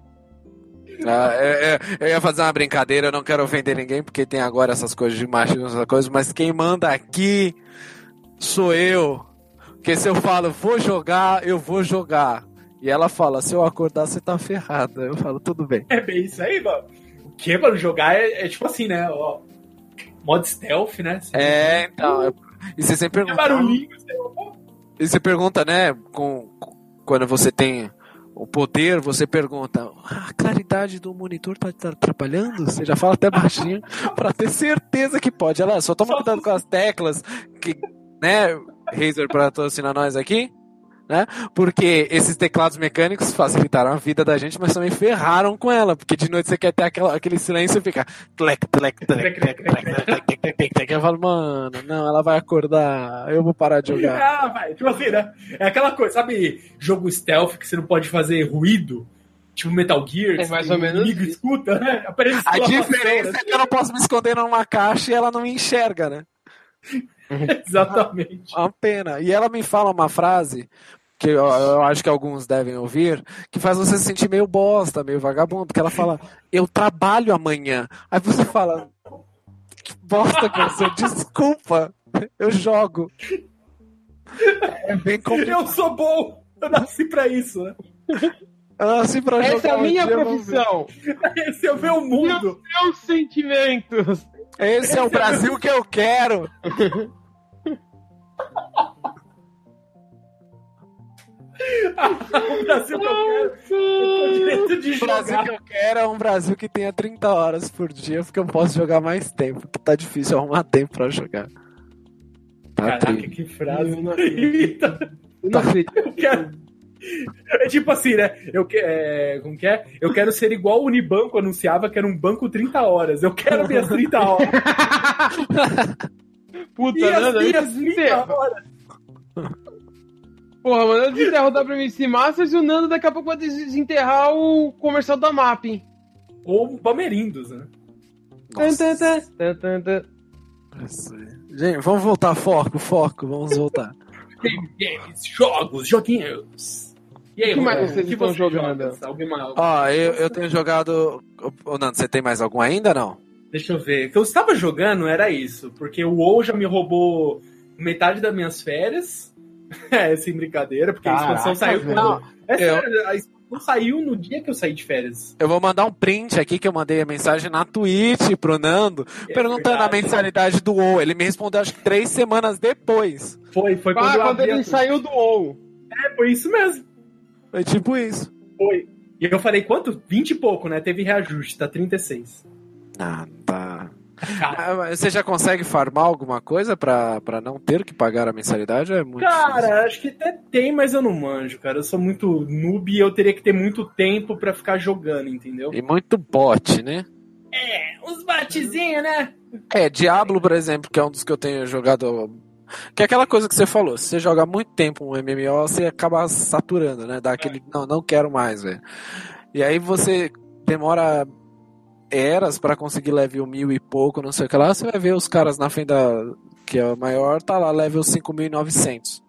Ah, é, é, eu ia fazer uma brincadeira, eu não quero ofender ninguém, porque tem agora essas coisas de machismo, essas coisas, mas quem manda aqui sou eu. Porque se eu falo, vou jogar, eu vou jogar. E ela fala, se eu acordar, você tá ferrada. Eu falo, tudo bem.
É bem isso aí, mano. O que, mano? Jogar é, é tipo assim, né? Ó, modo stealth, né?
Você é, então. É... E você sempre pergunta. É barulhinho, e você pergunta, né? Com, quando você tem o poder, você pergunta: ah, a claridade do monitor tá, tá atrapalhando? Você já fala até baixinho para ter certeza que pode. Olha, só toma cuidado com as teclas, que, né? Razer para patrocinar nós aqui né? Porque esses teclados mecânicos facilitaram a vida da gente, mas também ferraram com ela, porque de noite você quer ter aquela, aquele silêncio e fica tlec, tlec, tlec, tlec, tlec, tlec, tlec, Eu falo, mano, não, ela vai acordar, eu vou parar de jogar.
Ah, vai, tipo assim, né? É aquela coisa, sabe, jogo stealth que você não pode fazer ruído? Tipo Metal Gear,
é mais ou menos.
O escuta, né?
Aparece a diferença é que eu não posso me esconder numa caixa e ela não me enxerga, né?
Exatamente.
Uma pena. E ela me fala uma frase que eu, eu, acho que alguns devem ouvir, que faz você se sentir meio bosta, meio vagabundo, porque ela fala, eu trabalho amanhã. Aí você fala, que bosta que você, desculpa, eu jogo.
É bem complicado. Eu sou bom, eu nasci pra isso, né?
Eu nasci pra
Essa é a minha profissão.
Esse é o meu mundo.
Meus sentimentos.
Esse é o Brasil que eu quero.
o Brasil que eu quero. Eu direito de
o Brasil que eu quero é um Brasil que tenha 30 horas por dia, porque eu posso jogar mais tempo. Que tá difícil arrumar tempo pra jogar.
Tá Caraca, tri. que frase. Eu não acredito. Eu não acredito. Eu quero. É tipo assim, né? Eu, que, é, como que é? Eu quero ser igual o Unibanco anunciava que era um banco 30 horas. Eu quero minhas 30 horas.
Puta, e as minhas 30 horas. Porra, mano, eu desenterro o WMC Masters e o Nando daqui a pouco vai desenterrar o comercial da MAP, hein?
Ou Palmeirindos, né?
Gente, vamos voltar, foco, foco, vamos voltar.
Games, jogos, joguinhos.
E aí, o que mais vocês que estão jogando?
Ó, eu, eu tenho jogado. Ô, Nando, você tem mais algum ainda não?
Deixa eu ver. O que eu estava jogando era isso, porque o WoW já me roubou metade das minhas férias. é, sem brincadeira, porque Caraca, a expansão saiu. Não, é sério, a expansão saiu no dia que eu saí de férias.
Eu vou mandar um print aqui que eu mandei a mensagem na Twitch pro Nando, é perguntando verdade, a mensalidade do WoW. Ele me respondeu acho que três semanas depois.
Foi, foi
quando, ah, quando ele saiu do WoW.
É, foi isso mesmo.
Foi tipo isso.
Foi. E eu falei, quanto? 20 e pouco, né? Teve reajuste, tá 36.
Ah, tá. Ah, você já consegue farmar alguma coisa pra, pra não ter que pagar a mensalidade? É muito
cara, difícil. acho que até tem, mas eu não manjo, cara. Eu sou muito noob e eu teria que ter muito tempo pra ficar jogando, entendeu?
E muito bot, né?
É, uns botzinhos, né?
É, Diablo, por exemplo, que é um dos que eu tenho jogado. Que é aquela coisa que você falou, se você joga muito tempo um MMO, você acaba saturando, né? Dá aquele. É. Não, não quero mais, velho. E aí você demora eras para conseguir level mil e pouco, não sei o que lá, você vai ver os caras na frente da. que é o maior, tá lá, level 5.900.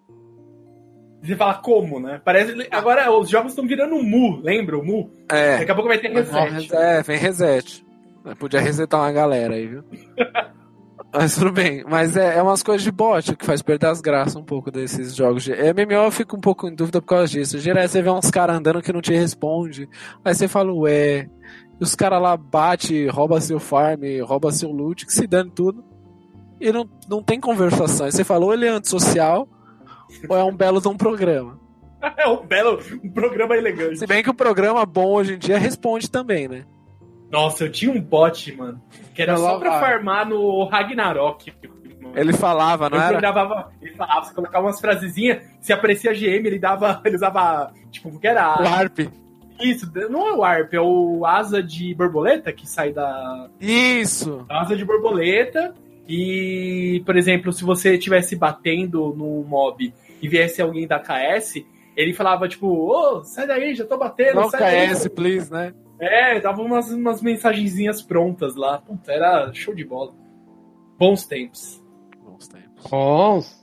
Você fala como, né? Parece. Agora os jogos estão virando Mu, lembra o Mu?
É.
Daqui a pouco vai ter reset.
É, vem reset. Podia resetar uma galera aí, viu? Mas tudo bem. Mas é, é umas coisas de bot que faz perder as graças um pouco desses jogos. De... MMO eu fico um pouco em dúvida por causa disso. Geral, você vê uns caras andando que não te responde. Aí você fala, ué. E os caras lá bate, rouba seu farm, rouba seu loot, que se dane tudo. E não, não tem conversação. Aí você falou, ele é antissocial ou é um belo de um programa?
é um belo um programa elegante.
Se bem que o programa bom hoje em dia responde também, né?
Nossa, eu tinha um bot, mano, que era
Eu
só
lá-
pra farmar no Ragnarok. mano.
Ele falava, não
Eu
era?
gravava, ele falava, você colocava umas frasezinhas, se aparecia GM, ele dava, ele usava, tipo, que era
O Harp.
Isso, não é o ARP, é o asa de borboleta que sai da
Isso!
asa de borboleta. E, por exemplo, se você estivesse batendo no mob e viesse alguém da KS, ele falava, tipo, ô, sai daí, já tô batendo,
Não
sai daí.
KS, please, né?
É, dava umas, umas mensagenzinhas prontas lá. Puta, era show de bola. Bons tempos.
Bons tempos.
Nossa.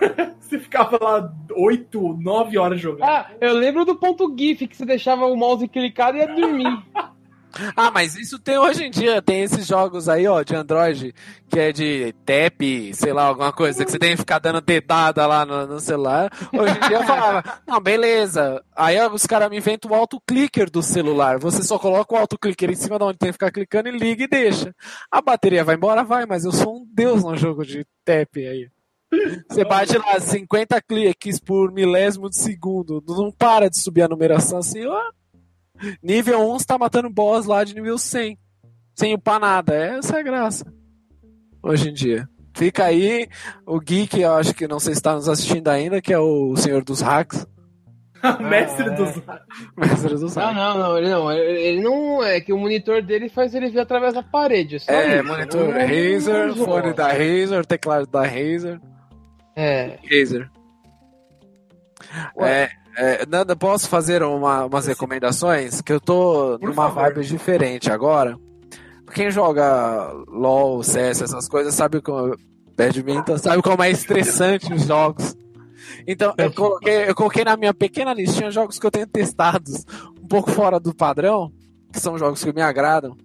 Você ficava lá 8, 9 horas jogando.
Ah, eu lembro do ponto GIF que você deixava o mouse clicado e ia dormir.
Ah, mas isso tem hoje em dia, tem esses jogos aí, ó, de Android, que é de tap, sei lá, alguma coisa, que você tem que ficar dando dedada lá no, no celular. Hoje em dia eu falava, não, beleza. Aí os caras me inventam o autoclicker do celular. Você só coloca o autoclicker em cima de onde tem que ficar clicando e liga e deixa. A bateria vai embora? Vai, mas eu sou um deus no jogo de tap aí. Você bate lá 50 cliques por milésimo de segundo, não para de subir a numeração assim, ó. Nível 1 você tá matando boss lá de nível 100. Sem upar nada. Essa é a graça. Hoje em dia. Fica aí o Geek, eu acho que não sei se está nos assistindo ainda, que é o senhor dos hacks.
Mestre
é.
dos.
Mestre dos
Não,
hacks.
não, não, ele não. Ele não. É que o monitor dele faz ele ver através da parede. Só
É,
isso.
monitor
Não-
Razer,
não-
fone da Razer, teclado da Razer.
É.
Razer. É, é, Nanda, posso fazer uma- umas recomendações? Que eu tô
Por
numa
favor.
vibe diferente agora. Quem joga LOL, CS, essas coisas, sabe como. Badminton, sabe como é estressante os jogos. Então, eu coloquei, eu coloquei na minha pequena listinha jogos que eu tenho testados um pouco fora do padrão, que são jogos que me agradam.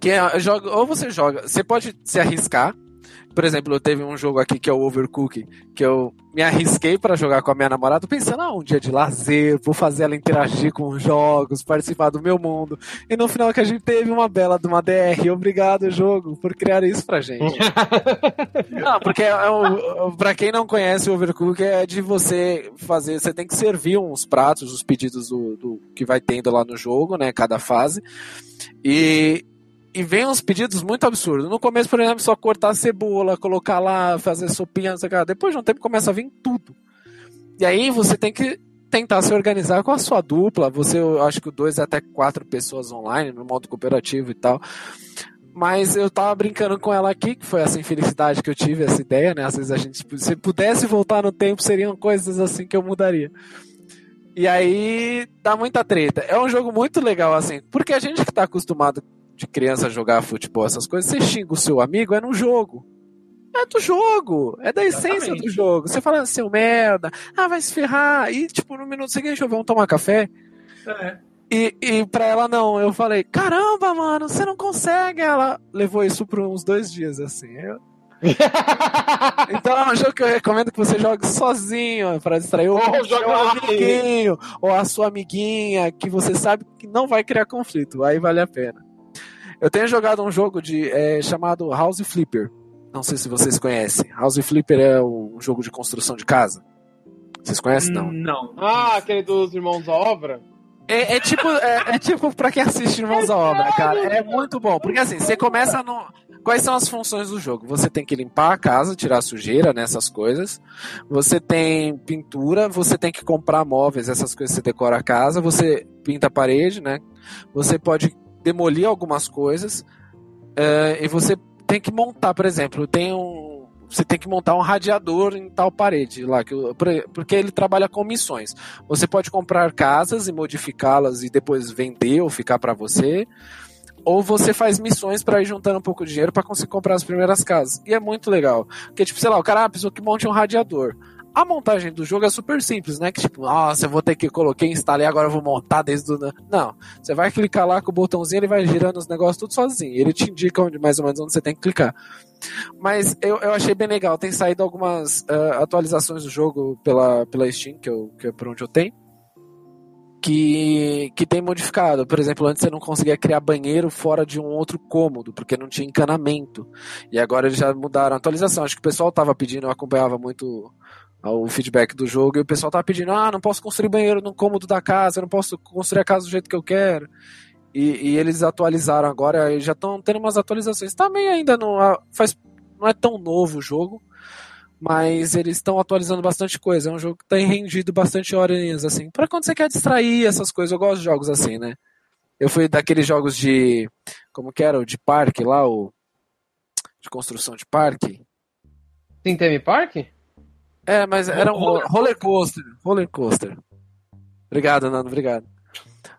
Que é, jogo, ou você joga, você pode se arriscar. Por exemplo, eu teve um jogo aqui que é o Overcooked, que eu me arrisquei pra jogar com a minha namorada, pensando, ah, um dia de lazer, vou fazer ela interagir com os jogos, participar do meu mundo. E no final que a gente teve uma bela de uma DR. Obrigado, jogo, por criar isso pra gente. não, porque é um, pra quem não conhece o Overcooked, é de você fazer, você tem que servir uns pratos, os pedidos do, do que vai tendo lá no jogo, né, cada fase. E e vem uns pedidos muito absurdos. No começo, por exemplo, só cortar cebola, colocar lá, fazer sopinha, não sei o que. Depois de um tempo começa a vir tudo. E aí você tem que tentar se organizar com a sua dupla. Você, eu acho que dois até quatro pessoas online, no modo cooperativo e tal. Mas eu tava brincando com ela aqui, que foi essa infelicidade que eu tive, essa ideia, né? Às vezes a gente, se pudesse voltar no tempo, seriam coisas assim que eu mudaria. E aí dá muita treta. É um jogo muito legal, assim, porque a gente que tá acostumado de criança jogar futebol, essas coisas, você xinga o seu amigo, é no jogo. É do jogo, é da essência
Exatamente.
do jogo. Você fala, seu merda, ah, vai se ferrar. E, tipo, no minuto seguinte, vamos tomar café.
É.
E, e pra ela não, eu falei, caramba, mano, você não consegue. Ela levou isso por uns dois dias, assim. Eu- Então é um jogo que eu recomendo que você jogue sozinho, pra distrair o
Ou joga
seu amiguinho, ou a sua amiguinha, que você sabe que não vai criar conflito, aí vale a pena. Eu tenho jogado um jogo de, é, chamado House Flipper. Não sei se vocês conhecem. House Flipper é um jogo de construção de casa. Vocês conhecem? Não.
Não.
ah, aquele dos irmãos à obra?
É, é tipo, é, é tipo pra quem assiste Irmãos à Obra, cara. É muito bom. Porque assim, você começa no. Quais são as funções do jogo? Você tem que limpar a casa, tirar a sujeira nessas coisas. Você tem pintura, você tem que comprar móveis, essas coisas você decora a casa, você pinta a parede, né? Você pode demolir algumas coisas. eh, e você tem que montar, por exemplo, tem um. você tem que montar um radiador em tal parede lá, que, porque ele trabalha com missões. Você pode comprar casas e modificá-las e depois vender ou ficar para você. Ou você faz missões para ir juntando um pouco de dinheiro para conseguir comprar as primeiras casas. E é muito legal. Porque, tipo, sei lá, o cara, ah, precisou que monte um radiador. A montagem do jogo é super simples, né? Que tipo, nossa, eu vou ter que coloquei, instalei, agora eu vou montar desde o. Não. Você vai clicar lá com o botãozinho, ele vai girando os negócios tudo sozinho. Ele te indica onde, mais ou menos onde você tem que clicar. Mas eu, eu achei bem legal. Tem saído algumas uh, atualizações do jogo pela, pela Steam, que, eu, que é por onde eu tenho. Que, que tem modificado. Por exemplo, antes você não conseguia criar banheiro fora de um outro cômodo, porque não tinha encanamento. E agora eles já mudaram a atualização. Acho que o pessoal estava pedindo, eu acompanhava muito o feedback do jogo e o pessoal tava pedindo, ah, não posso construir banheiro no cômodo da casa, não posso construir a casa do jeito que eu quero. E, e eles atualizaram agora e já estão tendo umas atualizações. Também ainda não, faz, não é tão novo o jogo, mas eles estão atualizando bastante coisa. É um jogo que tem rendido bastante horas, assim, para quando você quer distrair essas coisas. Eu gosto de jogos assim, né? Eu fui daqueles jogos de. Como que era? O de parque lá, o. De construção de parque.
Tem Theme Park?
É, mas era um roller coaster. Roller coaster. Obrigado, Nando, obrigado.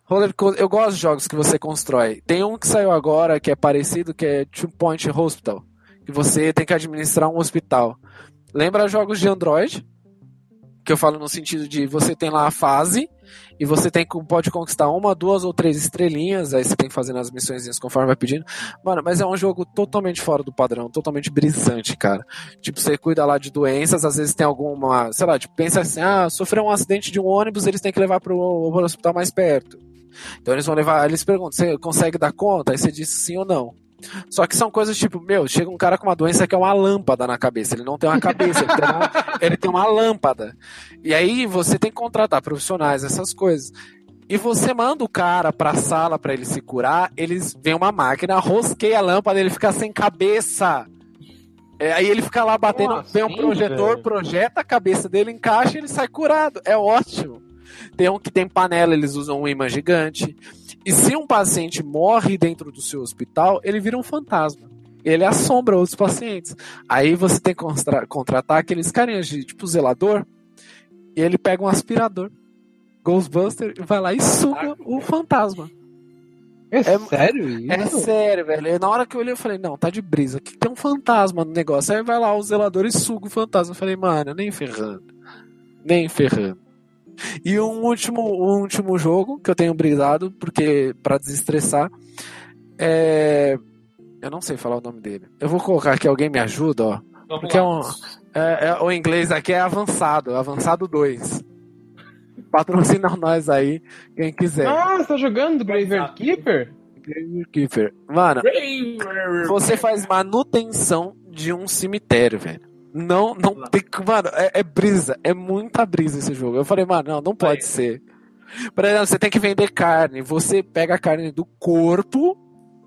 Roller coaster, eu gosto de jogos que você constrói. Tem um que saiu agora que é parecido, que é Two Point Hospital. Que você tem que administrar um hospital. Lembra jogos de Android? Que eu falo no sentido de você tem lá a fase e você tem pode conquistar uma, duas ou três estrelinhas, aí você tem que fazer as missões conforme vai pedindo. Mano, mas é um jogo totalmente fora do padrão, totalmente brisante, cara. Tipo, você cuida lá de doenças, às vezes tem alguma, sei lá, tipo, pensa assim, ah, sofreu um acidente de um ônibus, eles têm que levar pro, pro hospital mais perto. Então eles vão levar, eles perguntam, você consegue dar conta? Aí você diz sim ou não. Só que são coisas tipo, meu, chega um cara com uma doença que é uma lâmpada na cabeça. Ele não tem uma cabeça, ele, tem uma, ele tem uma lâmpada. E aí você tem que contratar profissionais, essas coisas. E você manda o cara pra sala para ele se curar, eles vem uma máquina, rosqueia a lâmpada, ele fica sem cabeça. É, aí ele fica lá batendo, Nossa, vem um projetor, velho. projeta a cabeça dele, encaixa e ele sai curado. É ótimo. Tem um que tem panela, eles usam um imã gigante. E se um paciente morre dentro do seu hospital, ele vira um fantasma. Ele assombra outros pacientes. Aí você tem que contratar aqueles carinhas de tipo zelador. E ele pega um aspirador. Ghostbuster e vai lá e suga o fantasma.
É, é sério isso?
É sério, velho. Na hora que eu olhei, eu falei, não, tá de brisa. Aqui tem um fantasma no negócio. Aí vai lá o zelador e suga o fantasma. Eu falei, mano, nem ferrando. Nem ferrando. E um último, um último jogo que eu tenho brisado, porque para desestressar, é. Eu não sei falar o nome dele. Eu vou colocar aqui, alguém me ajuda, ó. Vamos porque é um, é, é, o inglês aqui é avançado, avançado 2. Patrocina nós aí, quem quiser.
Ah, você tá jogando Graveyard Keeper?
Graveyard Keeper. Mano, você faz manutenção de um cemitério, velho. Não, não tem. Mano, é, é, brisa. É muita brisa esse jogo. Eu falei, mano, não, não pode é. ser. Por exemplo, você tem que vender carne. Você pega a carne do corpo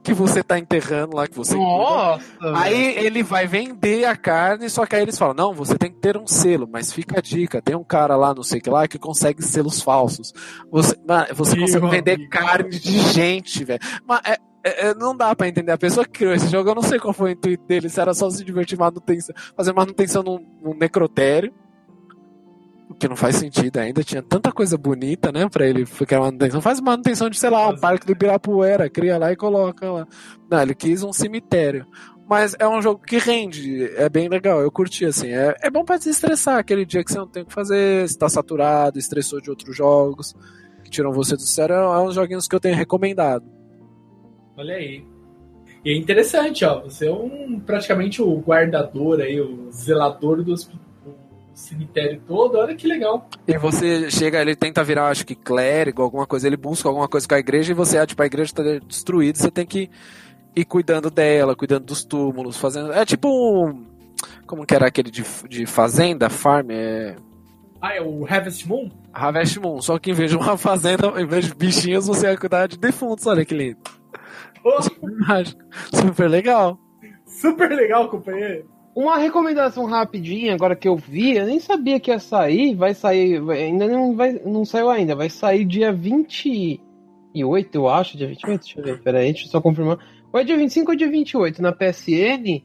que você tá enterrando lá, que você.
Nossa!
Aí ele vai vender a carne, só que aí eles falam: não, você tem que ter um selo, mas fica a dica: tem um cara lá, não sei o que lá, que consegue selos falsos. Você, mano, você consegue vender carne de gente, velho. Mas é, é, é, não dá para entender. A pessoa que criou esse jogo, eu não sei qual foi o intuito dele. Se era só se divertir manutenção, fazer manutenção num, num necrotério. O que não faz sentido ainda. Tinha tanta coisa bonita, né? Pra ele criar manutenção. Faz manutenção de, sei lá, um parque do Ibirapuera. Cria lá e coloca lá. Não, ele quis um cemitério. Mas é um jogo que rende. É bem legal. Eu curti, assim. É, é bom para desestressar aquele dia que você não tem o que fazer. Você tá saturado, estressou de outros jogos. Que tiram você do sério. É um joguinhos que eu tenho recomendado.
Olha aí. E é interessante, ó. Você é um praticamente o guardador aí, o zelador do cemitério todo. Olha que legal.
E você chega, ele tenta virar, acho que clérigo, alguma coisa, ele busca alguma coisa com a igreja e você, ah, tipo, a igreja está destruída, você tem que ir cuidando dela, cuidando dos túmulos, fazendo. É tipo um. Como que era aquele de, de fazenda, farm? É.
Ah, é o Harvest Moon?
Harvest Moon, só que em vez de uma fazenda, em vez de bichinhos, você vai cuidar de defuntos, olha que lindo. Super legal.
Super legal, companheiro.
Uma recomendação rapidinha, agora que eu vi, eu nem sabia que ia sair, vai sair, ainda não, vai, não saiu ainda, vai sair dia 28, eu acho, dia 28, deixa eu ver, peraí, deixa eu só confirmar. Ou é dia 25 ou dia 28, na PSN,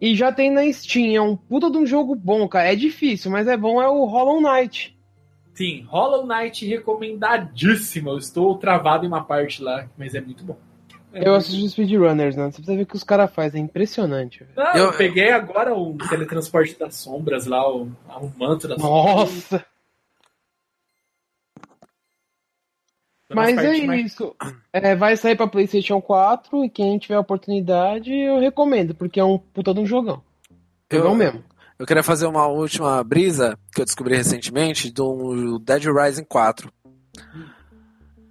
E já tem na Steam, é um puta de um jogo bom, cara. É difícil, mas é bom, é o Hollow Knight.
Sim, Hollow Knight recomendadíssimo. Eu estou travado em uma parte lá, mas é muito bom. É
eu assisto os speedrunners, né? Você precisa ver o que os caras fazem, é impressionante.
Não,
Eu-
eu... peguei agora o teletransporte das sombras lá, o, o manto das
Nossa!
Nas
Mas é
mais-
isso. É, vai sair pra PlayStation 4 e quem tiver a oportunidade, eu recomendo, porque é um puta de um jogão. Jogão
Eu-
mesmo.
Eu queria fazer uma última brisa que eu descobri recentemente do Dead Rising 4.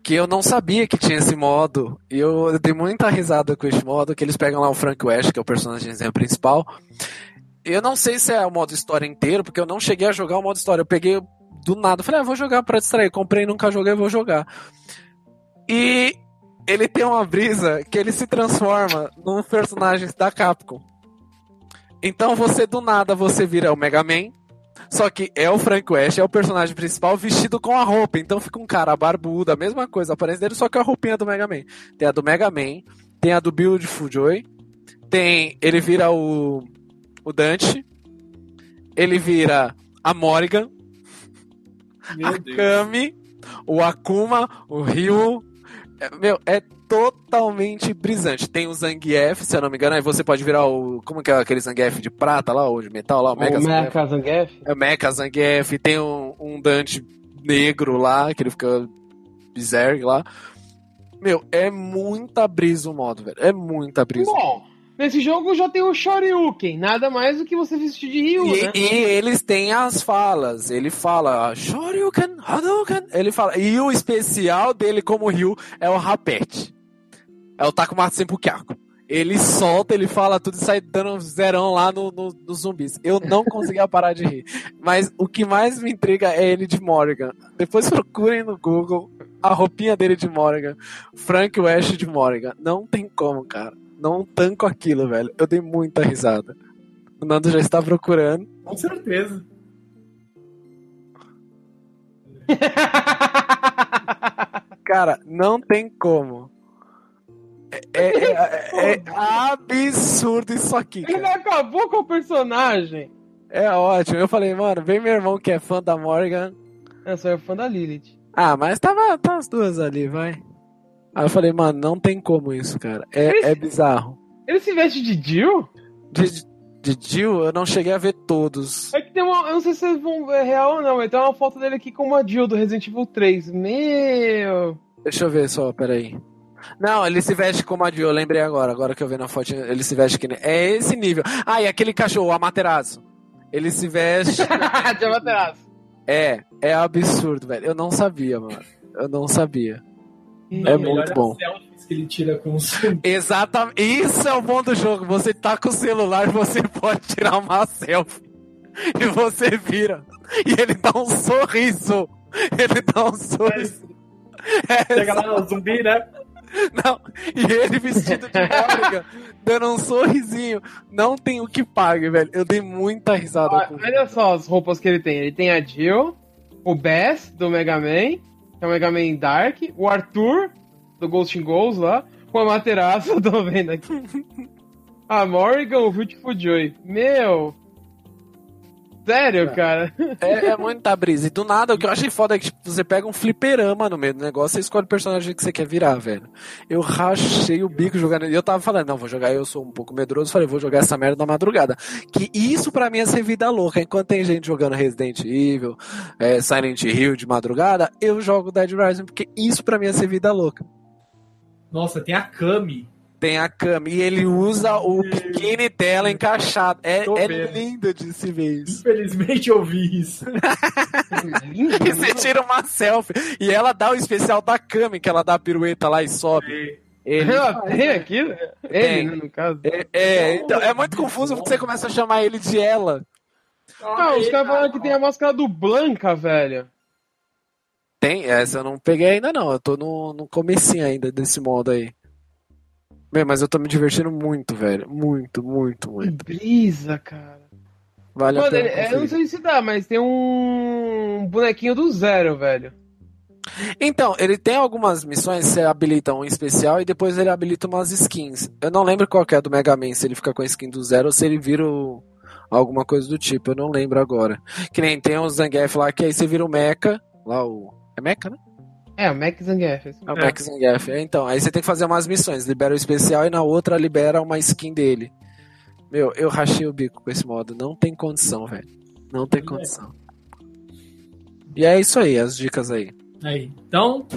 Que eu não sabia que tinha esse modo. E eu, eu dei muita risada com esse modo, que eles pegam lá o Frank West, que é o personagem principal. Eu não sei se é o modo história inteiro, porque eu não cheguei a jogar o modo história. Eu peguei do nada, falei, ah, vou jogar pra distrair. Comprei, nunca joguei, vou jogar. E ele tem uma brisa que ele se transforma num personagem da Capcom. Então você do nada você vira o Mega Man, só que é o Frank West, é o personagem principal vestido com a roupa. Então fica um cara barbudo, a mesma coisa, a aparência dele, só que a roupinha do Mega Man. Tem a do Mega Man, tem a do Beautiful Joy, tem ele vira o o Dante, ele vira a Morrigan,
Meu
a
Deus.
Kami, o Akuma, o Ryu. É, Meu, é totalmente brisante. Tem o Zangief, se eu não me engano, aí você pode virar o. Como que é aquele Zangief de prata lá, ou de metal lá? O Mega
o
Zangief.
Mecha Zangief.
É o Mecha Zangief. Tem um, um Dante negro lá, que ele fica berserk lá. Meu, é muita brisa o modo, velho. É muita brisa.
Bom, nesse jogo já tem o Shoryuken, nada mais do que você vestir de Ryu,
E,
né?
e eles têm as falas. Ele fala Shoryuken, Hadouken. Ele fala. E o especial dele como Ryu é o rapete. É o Takumatsu Senpukaku. Ele solta, ele fala tudo e sai dando zerão lá no, no- nos zumbis. Eu não conseguia parar de rir. Mas o que mais me intriga é ele de Morrigan. Depois procurem no Google a roupinha dele de Morrigan. Frank West de Morrigan. Não tem como, cara. Não tanco aquilo, velho. Eu dei muita risada. O Nando já está procurando.
Com certeza.
Cara, não tem como. É, é- é- é absurdo isso aqui,
Ele
cara.
acabou com o personagem.
É ótimo. Eu falei, mano, vem meu irmão que é fã da Morgan.
Eu sou fã da Lilith.
Ah, mas tava, tá as duas ali, vai. Aí eu falei, mano, não tem como isso, cara. É, é bizarro.
Ele se veste de Jill?
De, de Jill, eu não cheguei a ver todos.
É que tem uma. Eu não sei se vocês vão ver real ou não, mas tem uma foto dele aqui com uma Jill do Resident Evil 3. Meu.
Deixa eu ver só, peraí. Não, ele se veste como a Jill, eu lembrei agora. Agora que eu vi na foto, ele se veste que. É esse nível. Ah, e aquele cachorro, o Amaterasu. Ele se veste...
de Amaterasu.
É, é absurdo, velho. Eu não sabia, mano. Eu não sabia. É
O
muito bom.
as selfies que ele tira com os
Exatamente. Isso é o bom do jogo. Você tá com o celular, você pode tirar uma selfie. E você vira. E ele dá um sorriso. Ele dá um sorriso. É,
Chega lá no zumbi, né?
não. E ele vestido de Morgan, dando um sorrisinho. Não tem o que pague, velho. Eu dei muita risada
Olha,
com
olha só as roupas que ele tem. Ele tem a Jill, o Bass do Mega Man, que é o Mega Man Dark, o Arthur do Ghost in Ghosts lá, com a Materaço, eu tô vendo aqui. A Morrigan, o Beautiful Joy. Meu. Sério, cara?
É, é muita brisa. E do nada, o que eu achei foda é que tipo, você pega um fliperama no meio do negócio e escolhe o personagem que você quer virar, velho. Eu rachei o bico jogando. E eu tava falando, não, vou jogar, eu sou um pouco medroso, falei, vou jogar essa merda na madrugada. Que isso pra mim é ser vida louca. Enquanto tem gente jogando Resident Evil, é, Silent Hill de madrugada, eu jogo Dead Rising, porque isso pra mim é ser vida louca.
Nossa, tem a Kami.
Tem a cama e ele usa o biquíni dela encaixado. É,
Tô
é
vendo.
lindo de se ver isso.
Infelizmente eu vi isso.
Lindo,
E você tira uma selfie. E ela dá o especial da Kami, que ela dá a pirueta lá e sobe. Ele.
Ela tem aqui? Ele,
Tem.
né, no caso.
É, é, então, é muito confuso porque você começa a chamar ele de ela.
Ah, os caras falaram que tem a máscara do Blanca, velho.
Tem, essa eu não peguei ainda não. Eu tô no, no comecinho ainda desse modo aí. Meu, mas eu tô me divertindo muito, velho. Muito, muito,
Que
muito.
brisa, cara.
Vale a
Mano,
pena.
ele- é, eu não sei se dá, mas tem um bonequinho do zero, velho.
Então, ele tem algumas missões, você habilita um especial e depois ele habilita umas skins. Eu não lembro qual que é do Mega Man, se ele fica com a skin do zero ou se ele vira o... alguma coisa do tipo, eu não lembro agora. Que nem tem um Zangief lá que aí você vira o Mecha, lá o... É Mecha, né?
É, o Max Zangief.
É o Mecha Zangief. É, Então, aí você tem que fazer umas missões, libera o especial e na outra libera uma skin dele. Meu, eu rachei o bico com esse modo, não tem condição, velho. Não tem condição. E é isso aí, as dicas aí.
Aí. Então,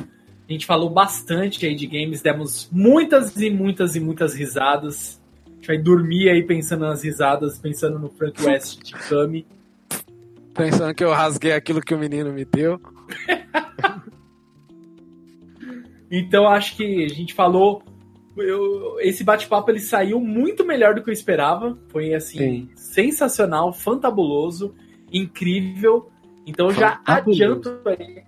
a gente falou bastante aí de games, demos muitas e muitas e muitas risadas. A gente vai dormir aí pensando nas risadas, pensando no Frank West de Kami.
Pensando que eu rasguei aquilo que o menino me deu.
Então acho que a gente falou. eu- esse bate-papo ele saiu muito melhor do que eu esperava. Foi assim,
Sim.
sensacional, fantabuloso, incrível. Então eu já adianto aí.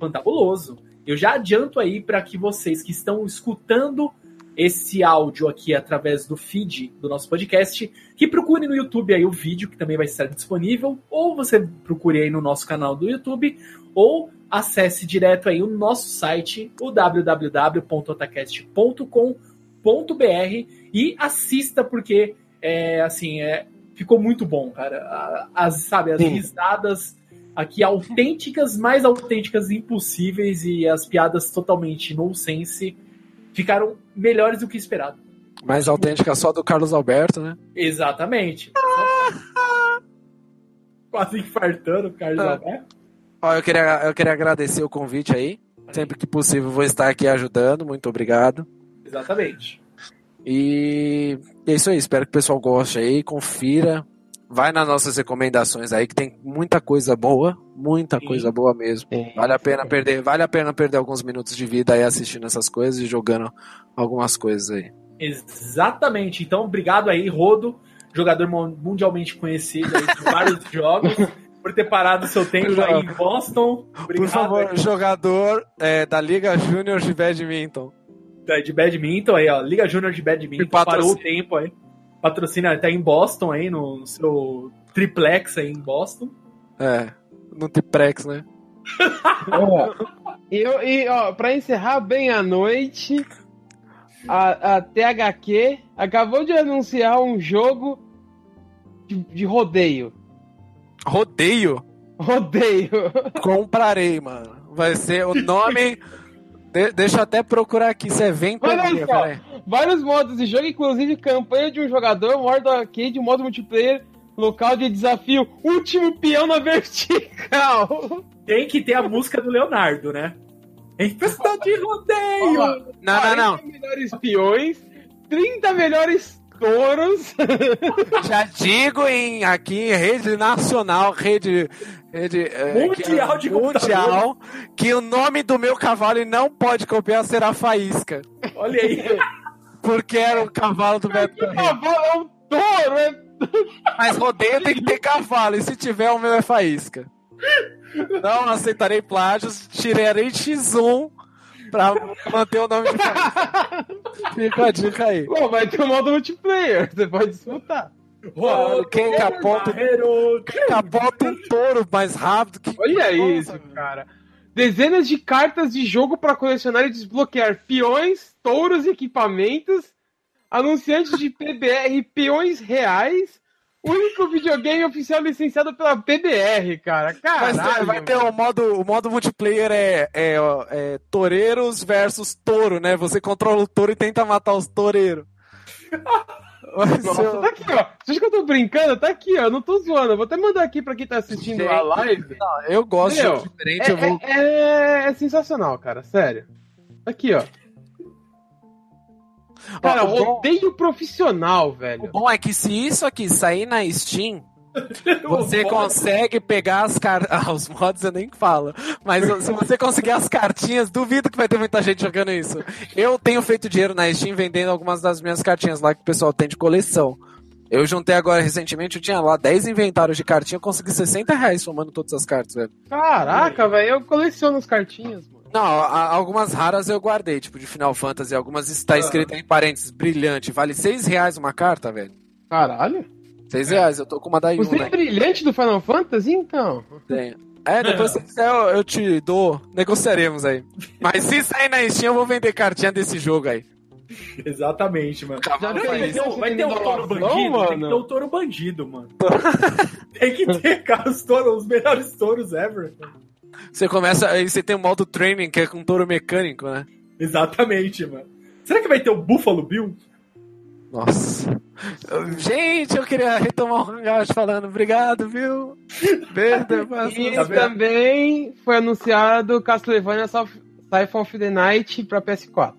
Fantabuloso. Eu já adianto aí para que vocês que estão escutando esse áudio aqui através do feed do nosso podcast, que procurem no YouTube aí o vídeo que também vai estar disponível, ou você procure aí no nosso canal do YouTube, ou acesse direto aí o nosso site, o www.otacast.com.br e assista porque é assim, é, ficou muito bom, cara. As, sabe, as
Sim.
risadas aqui autênticas, mais autênticas impossíveis e as piadas totalmente nonsense ficaram melhores do que esperado.
Mais autêntica só do Carlos Alberto, né?
Exatamente. Quase infartando, Carlos
Ah.
Alberto.
Ó, eu queria, eu queria agradecer o convite aí. Sempre que possível vou estar aqui ajudando. Muito obrigado.
Exatamente.
E é isso aí. Espero que o pessoal goste aí, confira. Vai nas nossas recomendações aí, que tem muita coisa boa. Muita
Sim.
coisa boa mesmo. Vale a pena perder, vale a pena perder alguns minutos de vida aí assistindo essas coisas e jogando algumas coisas aí.
Exatamente. Então, obrigado aí, Rodo, jogador mundialmente conhecido aí de vários jogos, por ter parado seu tempo aí em Boston. Obrigado
Por favor,
aí,
jogador é, da Liga Júnior de Badminton.
da- de badminton aí, ó. Liga Júnior de Badminton. Parou o tempo aí. Patrocina, tá em Boston aí, no, no seu triplex aí em Boston.
É, no Tiprex, né?
E eu, e, ó, pra encerrar bem a noite, a, a THQ acabou de anunciar um jogo de, de rodeio.
Rodeio.
Rodeio.
Comprarei, mano. Vai ser o nome. De- deixa eu até procurar aqui se é Ventoria.
Olha só. Vários modos de jogo, inclusive campanha de um jogador, modo arcade, modo multiplayer, local de desafio, último peão na vertical.
Tem que ter a música do Leonardo, né? Em festa de rodeio!
Não, não, não.
40 melhores peões, 30 melhores touros.
Já digo em aqui em rede nacional, rede, rede é,
Mundial
que-
de
mundial, que o nome do meu cavalo não pode copiar será Faísca,
Olha aí.
porque era o cavalo do Beto Carreiro.
cavalo é um touro, é
Mas rodeio tem que ter cavalo, e se tiver o meu é Faísca. Não aceitarei plágios, tirarei X1 pra manter o nome de. Fica a dica aí.
Bom, vai ter o modo multiplayer, você pode disputar.
Mano, quem capota, quem capota um touro mais rápido que.
Olha
Nossa,
isso,
velho.
cara. Dezenas de cartas de jogo para colecionar e desbloquear peões, touros e equipamentos, anunciantes de PBR peões reais, único videogame oficial licenciado pela PBR, cara.
Mas
Caralho,
vai ter o modo, o modo multiplayer é, é, é toureiros versus touro, né? Você controla o touro e tenta matar os toureiros.
Nossa,
o-
tá aqui, ó. Você acha que eu tô brincando? Tá aqui, ó. Eu não tô zoando. Eu vou até mandar aqui pra quem tá assistindo
Gente.
a live.
Não, eu gosto de
Meu,
jogo diferente, eu vou.
É, é- é sensacional, cara. Sério. Aqui, ó. Cara,
Ó, o bom-
rodeio profissional,
O
velho.
bom é que se isso aqui sair na Steam, você
O
consegue pegar as cartas. Ah, os mods eu nem falo. Mas se você conseguir as cartinhas, duvido que vai ter muita gente jogando isso. Eu tenho feito dinheiro na Steam vendendo algumas das minhas cartinhas lá que o pessoal tem de coleção. Eu juntei agora recentemente, eu tinha lá 10 inventários de cartinha, eu consegui 60 reais somando todas as cartas, velho.
Caraca, velho. Eu coleciono as cartinhas, mano.
Não, algumas raras eu guardei, tipo de Final Fantasy, algumas está escrito em parênteses, brilhante, vale 6 reais uma carta, velho.
Caralho.
6 reais, eu tô com uma da
Você é brilhante do Final Fantasy, então?
Tenho. É, depois se quiser eu, eu te dou, negociaremos aí. Mas se sair na Steam, eu vou vender cartinha desse jogo aí.
Exatamente, mano.
Já
Não, vai ter, um- vai ter um touro bandido, tem que ter um touro bandido, mano. tem que ter, cara, os, touros, os melhores touros ever.
Você começa, aí você tem um modo training que é com touro mecânico, né?
Exatamente, mano. Será que vai ter o Buffalo Bill?
Nossa. Gente, eu queria retomar o Hangout falando obrigado, viu? Beijo,
E
Tá
também foi anunciado Castlevania Siphon of the Night pra PS4.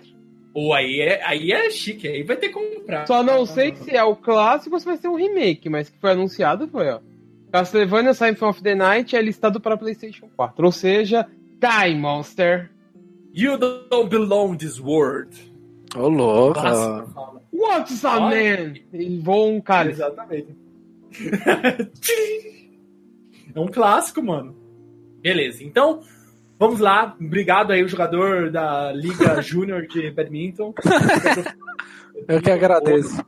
Ou aí é, aí é chique, aí vai ter que comprar.
Só não sei se é o clássico ou se vai ser um remake, mas que foi anunciado foi, ó. Castlevania Symphony of the Night é listado para PlayStation 4. Ou seja, Die Monster.
You don't belong this world.
Ô, louco.
Clássico, fala.
What's up, man? E voa um cara.
Exatamente. é um clássico, mano. Beleza, então vamos lá. Obrigado aí, o jogador da Liga Júnior de Badminton.
Eu que agradeço.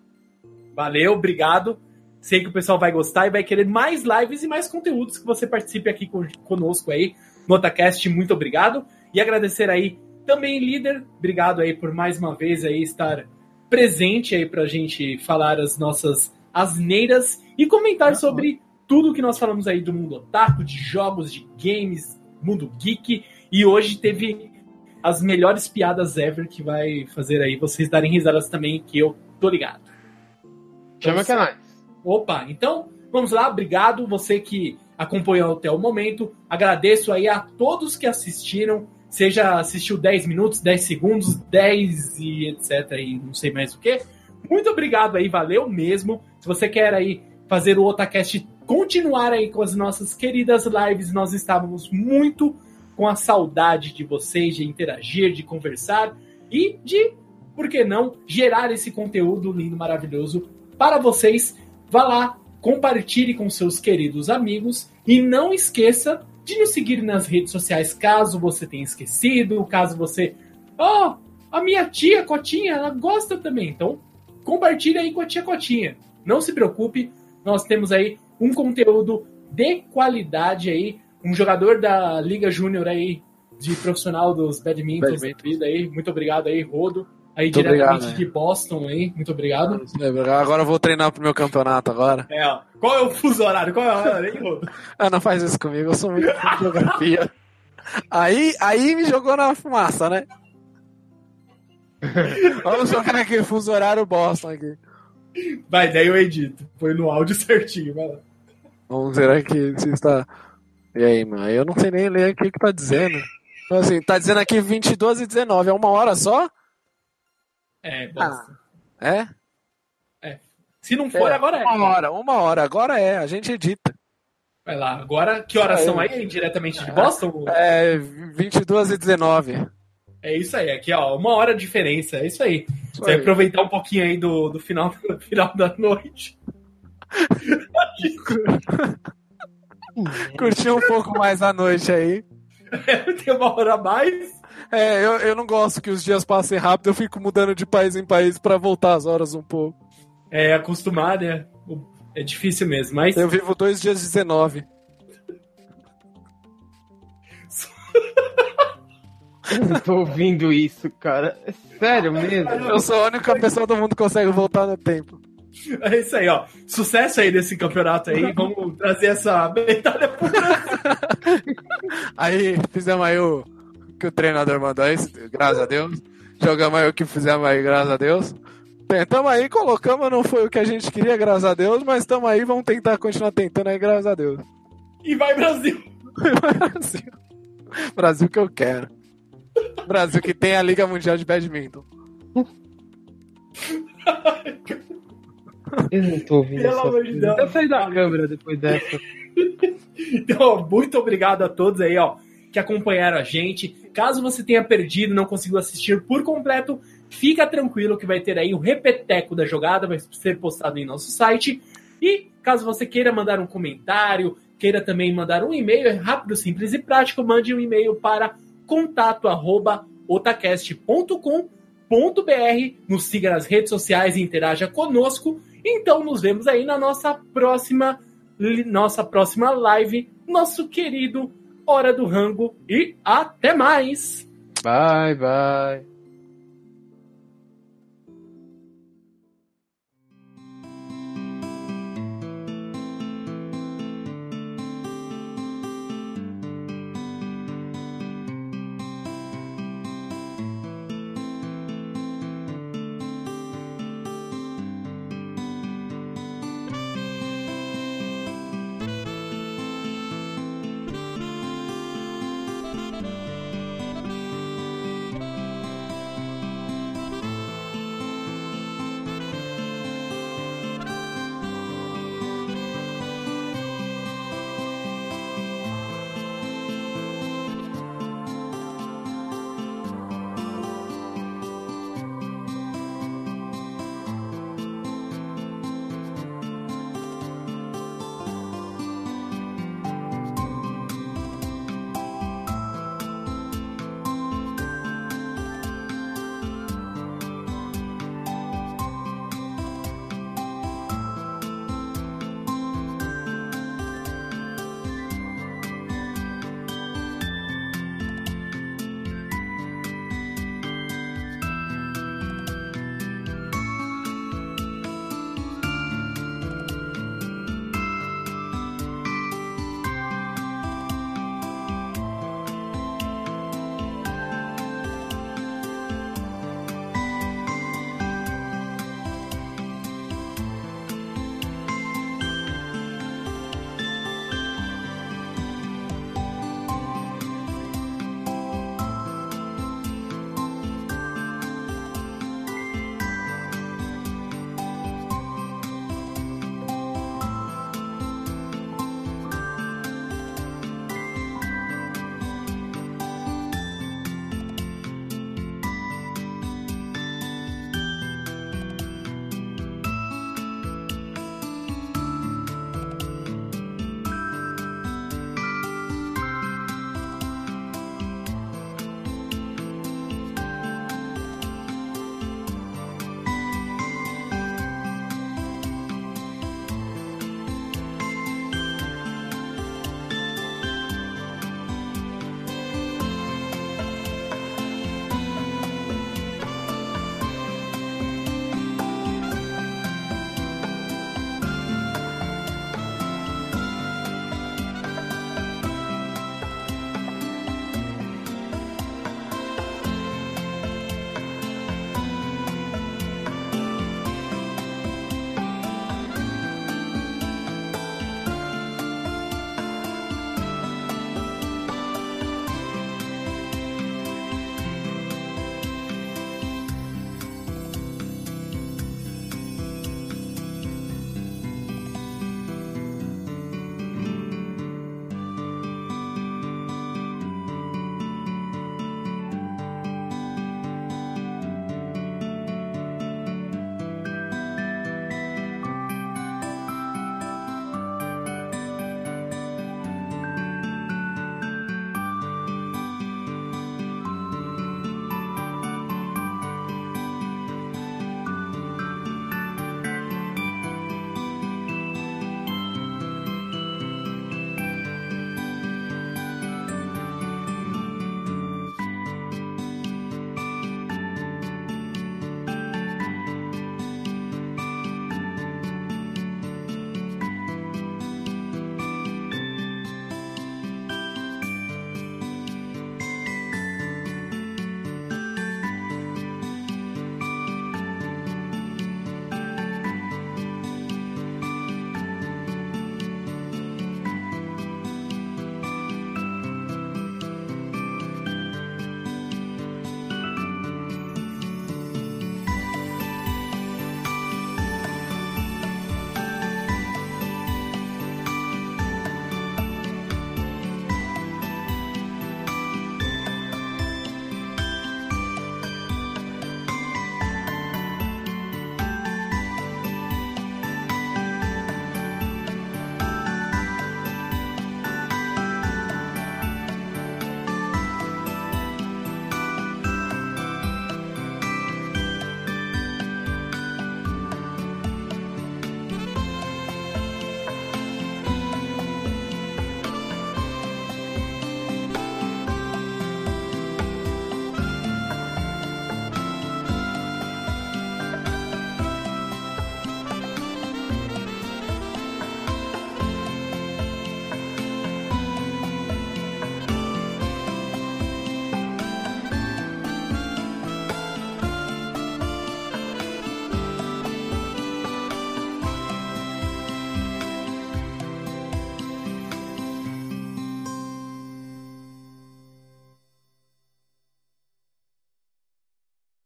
Valeu, obrigado. Sei que o pessoal vai gostar e vai querer mais lives e mais conteúdos que você participe aqui con- conosco aí no Otacast. Muito obrigado. E agradecer aí também, líder. Obrigado aí por mais uma vez aí estar presente aí pra gente falar as nossas asneiras e comentar sobre tudo que nós falamos aí do mundo otaku, de jogos, de games, mundo geek. E hoje teve as melhores piadas ever que vai fazer aí vocês darem risadas também, que eu tô ligado.
Chama que é nóis.
Opa, então vamos lá, obrigado você que acompanhou até o momento. Agradeço aí a todos que assistiram, seja assistiu 10 minutos, 10 segundos, 10 e etc. E não sei mais o que. Muito obrigado aí, valeu mesmo. Se você quer aí fazer o Otacast continuar aí com as nossas queridas lives, nós estávamos muito com a saudade de vocês, de interagir, de conversar e de, por que não, gerar esse conteúdo lindo, maravilhoso para vocês. Vá lá, compartilhe com seus queridos amigos e não esqueça de nos seguir nas redes sociais caso você tenha esquecido, caso você. Oh, a minha tia Cotinha, ela gosta também. Então, compartilhe aí com a tia Cotinha. Não se preocupe, nós temos aí um conteúdo de qualidade aí. Um jogador da Liga Júnior aí, de profissional dos badminton,
Badminton.
aí. Muito obrigado aí, Rodo. Aí
Muito
diretamente
obrigado,
de Boston aí. Muito obrigado.
Agora eu vou treinar pro meu campeonato agora.
É, ó. Qual é o fuso horário? Qual é o horário, hein, Rodo?
Ah, não faz isso comigo, eu sou muito de geografia. Aí, aí me jogou na fumaça, né? Vamos jogar aqui, fuso horário Boston aqui.
Vai, daí eu edito. Põe no áudio certinho, vai lá.
Vamos ver aqui se está. E aí, mano? Eu não sei nem ler o que tá dizendo. Então, assim, tá dizendo aqui 22 e 19. É uma hora só?
É, Boston.
É?
Se não for,
É,
agora é.
Uma hora, uma hora. Agora é, a gente edita.
Vai lá. Agora, que horas
É,
são aí, diretamente de Boston?
É 22 e 19.
É isso aí. Aqui, ó. Uma hora de diferença. É isso aí. Você vai
aí.
aproveitar um pouquinho aí do, do final, do final da noite.
Curti um pouco mais a noite aí.
Tem uma hora a mais.
É, eu, eu não gosto que os dias passem rápido, eu fico mudando de país em país pra voltar as horas um pouco.
É, acostumar, né? É difícil mesmo, mas...
Eu vivo dois dias 19.
Eu não tô ouvindo isso, cara. É sério mesmo?
Eu sou a única pessoa do mundo que consegue voltar no tempo.
É isso aí, ó. Sucesso aí nesse campeonato aí. Vamos trazer essa medalha pro
Aí fizemos aí o que o treinador mandou aí, graças a Deus. Jogamos aí o que fizemos aí, graças a Deus. Tentamos aí, colocamos, não foi o que a gente queria, graças a Deus, mas estamos aí, vamos tentar continuar tentando aí, graças a Deus.
E vai, Brasil!
Brasil. Brasil que eu quero. Brasil que tem a Liga Mundial de Badminton.
Eu não tô ouvindo
Pelo amor de. Deus.
Eu saí da câmera depois dessa.
Então, ó, muito obrigado a todos aí, ó, que acompanharam a gente. Caso você tenha perdido, não conseguiu assistir por completo, fica tranquilo que vai ter aí o repeteco da jogada, vai ser postado em nosso site. E caso você queira mandar um comentário, queira também mandar um e-mail, é rápido, simples e prático, mande um e-mail para contato@otacast.com.br, nos siga nas redes sociais e interaja conosco. Então nos vemos aí na nossa próxima nossa próxima live, nosso querido Hora do Rango e até mais!
Bye, bye.